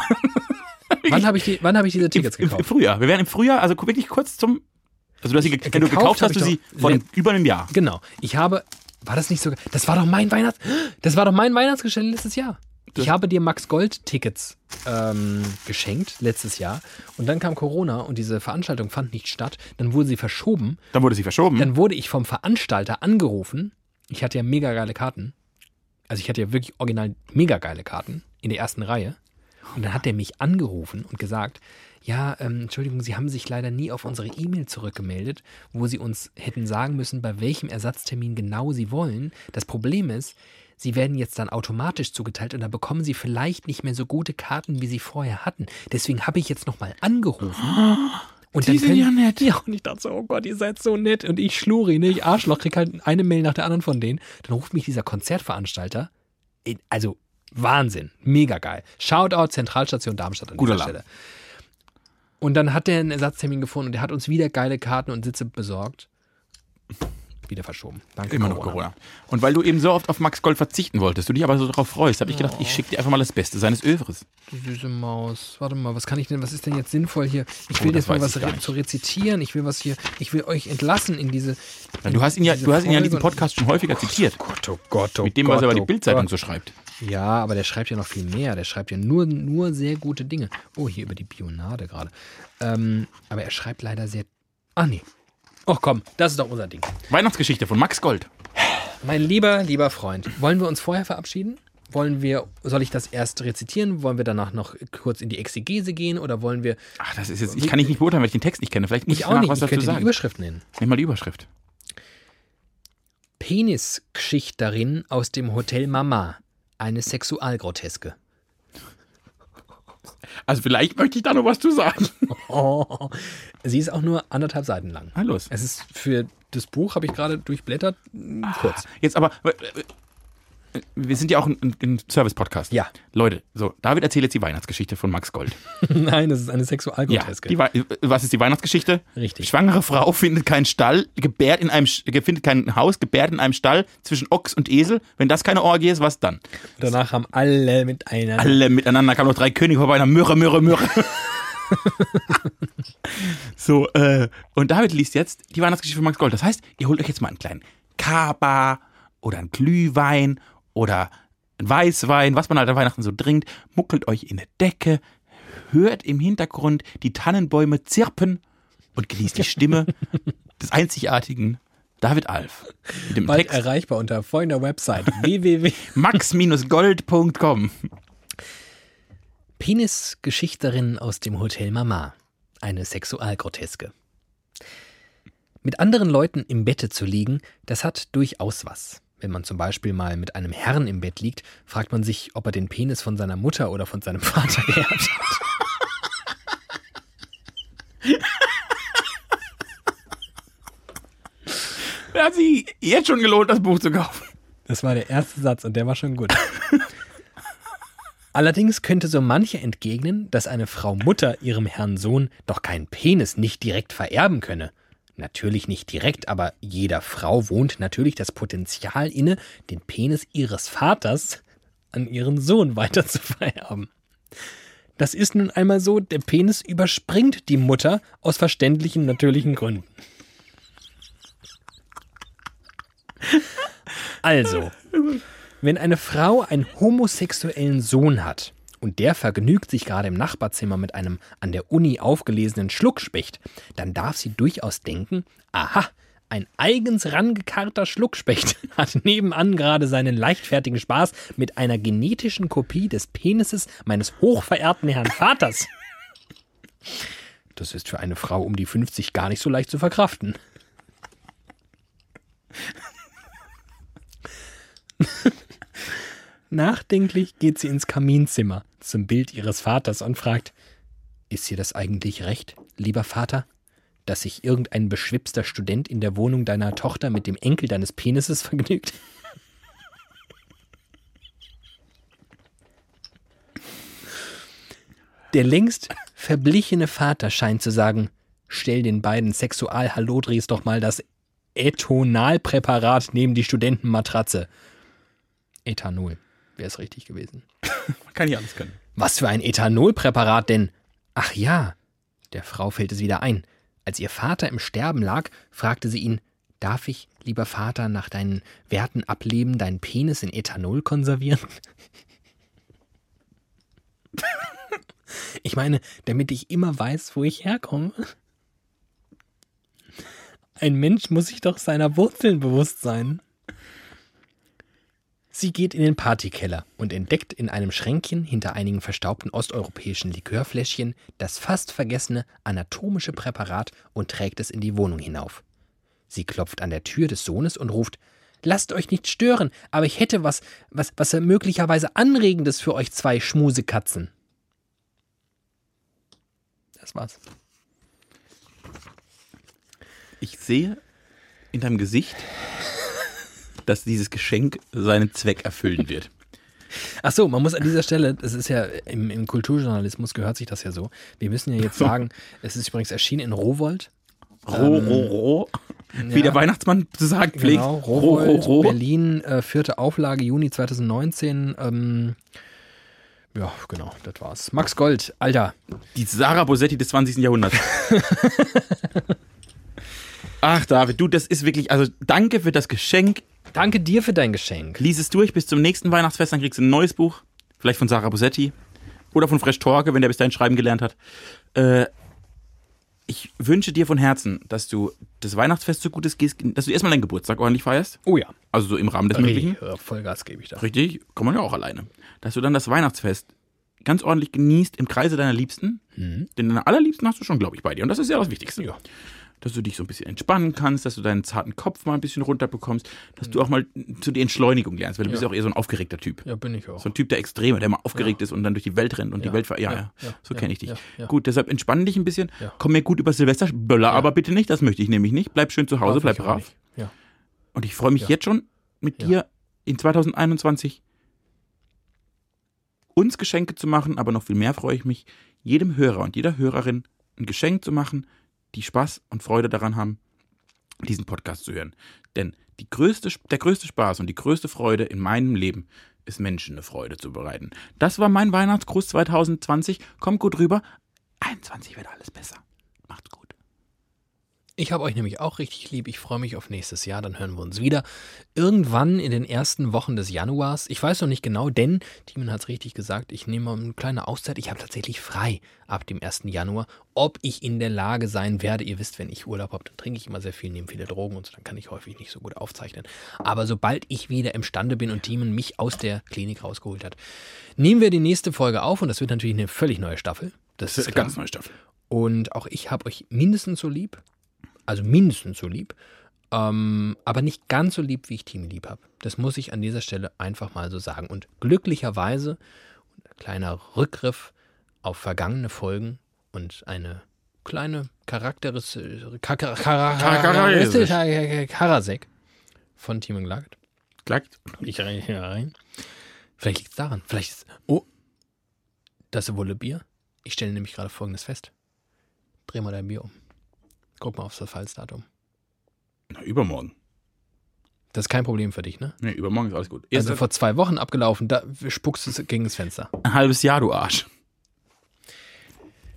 Wann habe ich, die, wann hab ich diese Tickets Im, im gekauft? Frühjahr. Wir werden im Frühjahr, also wirklich kurz zum. Also du hast sie, ge- wenn du Gekauft gekauft hast, du sie vor let- über einem Jahr. Genau. Ich habe, war das nicht sogar, das war doch mein Weihnachts, das war doch mein Weihnachtsgeschenk letztes Jahr. Ich habe dir Max Gold Tickets ähm, geschenkt letztes Jahr und dann kam Corona und diese Veranstaltung fand nicht statt. Dann wurde sie verschoben. Dann wurde sie verschoben. Dann wurde ich vom Veranstalter angerufen. Ich hatte ja mega geile Karten. Also ich hatte ja wirklich original mega geile Karten in der ersten Reihe. Und dann hat er mich angerufen und gesagt, ja, ähm, Entschuldigung, Sie haben sich leider nie auf unsere E-Mail zurückgemeldet, wo Sie uns hätten sagen müssen, bei welchem Ersatztermin genau Sie wollen. Das Problem ist, Sie werden jetzt dann automatisch zugeteilt und da bekommen Sie vielleicht nicht mehr so gute Karten, wie Sie vorher hatten. Deswegen habe ich jetzt nochmal angerufen. Und Die sind ja nett. Ja, und ich dachte so, oh Gott, ihr seid so nett. Und ich Schluri, ne, ich Arschloch, krieg halt eine Mail nach der anderen von denen. Dann ruft mich dieser Konzertveranstalter. Also Wahnsinn, mega geil. Shoutout Zentralstation Darmstadt an Guter dieser Laden. Stelle. Und dann hat der einen Ersatztermin gefunden und der hat uns wieder geile Karten und Sitze besorgt. Wieder verschoben. Danke, Immer noch Corona. Und weil du eben so oft auf Max Gold verzichten wolltest, du dich aber so darauf freust, habe ich gedacht, ich schicke dir einfach mal das Beste seines Övres. Du süße Maus. Warte mal, was kann ich denn, was ist denn jetzt sinnvoll hier? Ich Oh, will jetzt mal was re zu rezitieren. Ich will was hier, ich will euch entlassen in diese. Ja, du hast ihn ja, du hast ihn ja in diesem. Podcast schon häufiger zitiert. Gott, oh Gott, oh Mit dem, Gott, was er über die oh Bildzeitung Gott. so schreibt. Ja, aber der schreibt ja noch viel mehr. Der schreibt ja nur, nur sehr gute Dinge. Oh, hier über die Bionade gerade. Ähm, aber er schreibt leider sehr. Ach nee. Ach komm, das ist doch unser Ding. Weihnachtsgeschichte von Max Gold. Mein lieber, lieber Freund, wollen wir uns vorher verabschieden? Wollen wir, soll ich das erst rezitieren? Wollen wir danach noch kurz in die Exegese gehen oder wollen wir. Ach, das ist jetzt, ich kann dich nicht beurteilen, weil ich den Text nicht kenne. Vielleicht muss ich, Ich auch nicht, was ich dazu könnte die sagen. Überschrift nennen. Nimm mal die Überschrift. Penisgeschichterin aus dem Hotel Mama. Eine Sexualgroteske. Also vielleicht möchte ich da noch was zu sagen. Oh, sie ist auch nur anderthalb Seiten lang. Na los. Es ist für das Buch, habe ich gerade durchblättert, kurz. Jetzt aber, äh, wir sind ja auch ein, ein- Service-Podcast. Ja. Leute, so, David erzählt jetzt die Weihnachtsgeschichte von Max Gold. Nein, das ist eine Ja, Sexualgroteske. die, Wei- was ist die Weihnachtsgeschichte? Richtig. Schwangere Frau findet keinen Stall, gebärt in einem, findet kein Haus, gebärt in einem Stall zwischen Ochs und Esel. Wenn das keine Orgie ist, was dann? Danach haben alle mit einer. Alle miteinander kamen noch drei Könige vorbei, einer Mürre, Mürre, Mürre. so, äh, und David liest jetzt die Weihnachtsgeschichte von Max Gold. Das heißt, ihr holt euch jetzt mal einen kleinen Kaba oder einen Glühwein oder einen Weißwein, was man halt an Weihnachten so trinkt, muckelt euch in eine Decke, hört im Hintergrund die Tannenbäume zirpen und genießt die Stimme des einzigartigen David Alf. Mit dem Bald Text erreichbar unter folgender Website www. max-gold.com. Penisgeschichterin aus dem Hotel Mama. Eine Sexualgroteske. Mit anderen Leuten im Bette zu liegen, das hat durchaus was. Wenn man zum Beispiel mal mit einem Herrn im Bett liegt, fragt man sich, ob er den Penis von seiner Mutter oder von seinem Vater geerbt hat. Er hat sich jetzt schon gelohnt, das Buch zu kaufen. Das war der erste Satz und der war schon gut. Allerdings könnte so mancher entgegnen, dass eine Frau Mutter ihrem Herrn Sohn doch keinen Penis nicht direkt vererben könne. Natürlich nicht direkt, aber jeder Frau wohnt natürlich das Potenzial inne, den Penis ihres Vaters an ihren Sohn weiter zu vererben. Das ist nun einmal so, der Penis überspringt die Mutter aus verständlichen, natürlichen Gründen. Also, wenn eine Frau einen homosexuellen Sohn hat und der vergnügt sich gerade im Nachbarzimmer mit einem an der Uni aufgelesenen Schluckspecht, dann darf sie durchaus denken, aha, ein eigens rangekarrter Schluckspecht hat nebenan gerade seinen leichtfertigen Spaß mit einer genetischen Kopie des Penises meines hochverehrten Herrn Vaters. Das ist für eine Frau um die 50 gar nicht so leicht zu verkraften. Nachdenklich geht sie ins Kaminzimmer zum Bild ihres Vaters und fragt, ist dir das eigentlich recht, lieber Vater, dass sich irgendein beschwipster Student in der Wohnung deiner Tochter mit dem Enkel deines Penises vergnügt? Der längst verblichene Vater scheint zu sagen, stell den beiden Sexual-Hallodris doch mal das Ethanolpräparat neben die Studentenmatratze. Ethanol, wäre es richtig gewesen. Man kann nicht alles können. Was für ein Ethanolpräparat denn? Ach ja, der Frau fällt es wieder ein. Als ihr Vater im Sterben lag, fragte sie ihn, darf ich, lieber Vater, nach deinen Werten ableben, deinen Penis in Ethanol konservieren? Ich meine, damit ich immer weiß, wo ich herkomme. Ein Mensch muss sich doch seiner Wurzeln bewusst sein. Sie geht in den Partykeller und entdeckt in einem Schränkchen hinter einigen verstaubten osteuropäischen Likörfläschchen das fast vergessene anatomische Präparat und trägt es in die Wohnung hinauf. Sie klopft an der Tür des Sohnes und ruft: Lasst euch nicht stören, aber ich hätte was, was, was möglicherweise Anregendes für euch zwei Schmusekatzen. Das war's. Ich sehe in deinem Gesicht, dass dieses Geschenk seinen Zweck erfüllen wird. Ach so, man muss an dieser Stelle, das ist ja im, im Kulturjournalismus gehört sich das ja so. Wir müssen ja jetzt sagen, es ist übrigens erschienen in Rowold. Roh, roh, roh. Wie ja. der Weihnachtsmann zu sagen pflegt. Genau, Rowold, roh, roh. Berlin, äh, vierte Auflage, Juni 2019. Ähm, ja, genau, das war's. Max Gold, Alter. Die Sarah Bosetti des 20. Jahrhunderts. Ach, David, du, das ist wirklich, also danke für das Geschenk. Danke dir für dein Geschenk. Lies es durch bis zum nächsten Weihnachtsfest, dann kriegst du ein neues Buch. Vielleicht von Sarah Bosetti. Oder von Fresh Torge, wenn der bis dahin schreiben gelernt hat. Äh, ich wünsche dir von Herzen, dass du das Weihnachtsfest so gut es geht, dass du erstmal deinen Geburtstag ordentlich feierst. Oh ja. Also so im Rahmen des Möglichen. Vollgas gebe ich da. Richtig, kann man ja auch alleine. Dass du dann das Weihnachtsfest ganz ordentlich genießt im Kreise deiner Liebsten. Denn deine allerliebsten hast du schon, glaube ich, bei dir. Und das ist ja das Wichtigste. Ja. Dass du dich so ein bisschen entspannen kannst, dass du deinen zarten Kopf mal ein bisschen runterbekommst, dass du auch mal zu die Entschleunigung lernst, weil du bist ja auch eher so ein aufgeregter Typ. Ja, bin ich auch. So ein Typ der Extreme, der mal aufgeregt ist und dann durch die Welt rennt und Ja. die Welt ver ja, ja, Ja, ja, so ja, kenne ich dich. ja, ja. Gut, deshalb entspann dich ein bisschen, Ja. komm mir gut über Silvester, Böller aber bitte nicht, das möchte ich nämlich nicht. Bleib schön zu Hause, Darf bleib brav. Ja. Und ich freue mich Ja. jetzt schon mit Ja. dir in 2021 uns Geschenke zu machen, aber noch viel mehr freue ich mich, jedem Hörer und jeder Hörerin ein Geschenk zu machen, die Spaß und Freude daran haben, diesen Podcast zu hören. Denn größte, der größte Spaß und die größte Freude in meinem Leben ist Menschen eine Freude zu bereiten. Das war mein Weihnachtsgruß 2020. Kommt gut rüber. 21 wird alles besser. Ich habe euch nämlich auch richtig lieb. Ich freue mich auf nächstes Jahr. Dann hören wir uns wieder. Irgendwann in den ersten Wochen des Januars. Ich weiß noch nicht genau, denn Timon hat es richtig gesagt. Ich nehme mal eine kleine Auszeit. Ich habe tatsächlich frei ab dem 1. Januar. Ob ich in der Lage sein werde, ihr wisst, wenn ich Urlaub habe, dann trinke ich immer sehr viel, nehme viele Drogen und so. Dann kann ich häufig nicht so gut aufzeichnen. Aber sobald ich wieder imstande bin und Timon mich aus der Klinik rausgeholt hat, nehmen wir die nächste Folge auf. Und das wird natürlich eine völlig neue Staffel. Das Das ist eine ganz neue Staffel. Und auch ich habe euch mindestens so lieb. Also mindestens so lieb. Ähm, aber nicht ganz so lieb, wie ich Team lieb habe. Das muss ich an dieser Stelle einfach mal so sagen. Und glücklicherweise, ein kleiner Rückgriff auf vergangene Folgen und eine kleine charakteristische Karasek von Team Glagt. Klackt. Ich rein hier rein. Vielleicht liegt es daran. Vielleicht ist. Oh, das wolle Bier. Ich stelle nämlich gerade folgendes fest. Dreh mal dein Bier um. Guck mal aufs Verfallsdatum. Na, übermorgen. Das ist kein Problem für dich, ne? Nee, übermorgen ist alles gut. Erst Also vor zwei Wochen abgelaufen, da spuckst du es gegen das Fenster. ein halbes Jahr, du Arsch.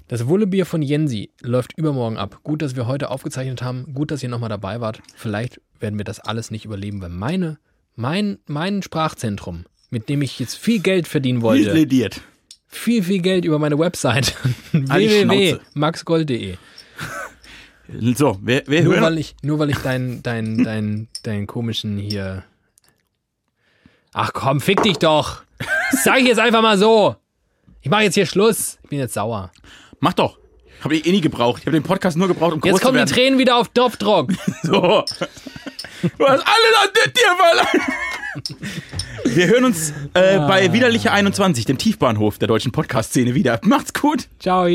Das Wullebier von Jensi läuft übermorgen ab. Gut, dass wir heute aufgezeichnet haben. Gut, dass ihr nochmal dabei wart. Vielleicht werden wir das alles nicht überleben, weil meine, mein, mein Sprachzentrum, mit dem ich jetzt viel Geld verdienen wollte, Lediert. viel, viel Geld über meine Website Halt www.maxgold.de. So, wer, wer Nur hört? weil ich, nur weil ich deinen dein, dein, dein komischen hier. Ach komm, fick dich doch! Das sag ich jetzt einfach mal so! Ich mache jetzt hier Schluss. Ich bin jetzt sauer. Mach doch. Habe ich eh nie gebraucht. Ich habe den Podcast nur gebraucht, um groß Jetzt kommen die. Tränen wieder auf Knopfdruck. So. Du hast alles an dir verloren. Wir hören uns äh, bei Widerliche 21, dem Tiefbahnhof der deutschen Podcast-Szene wieder. Macht's gut. Ciao.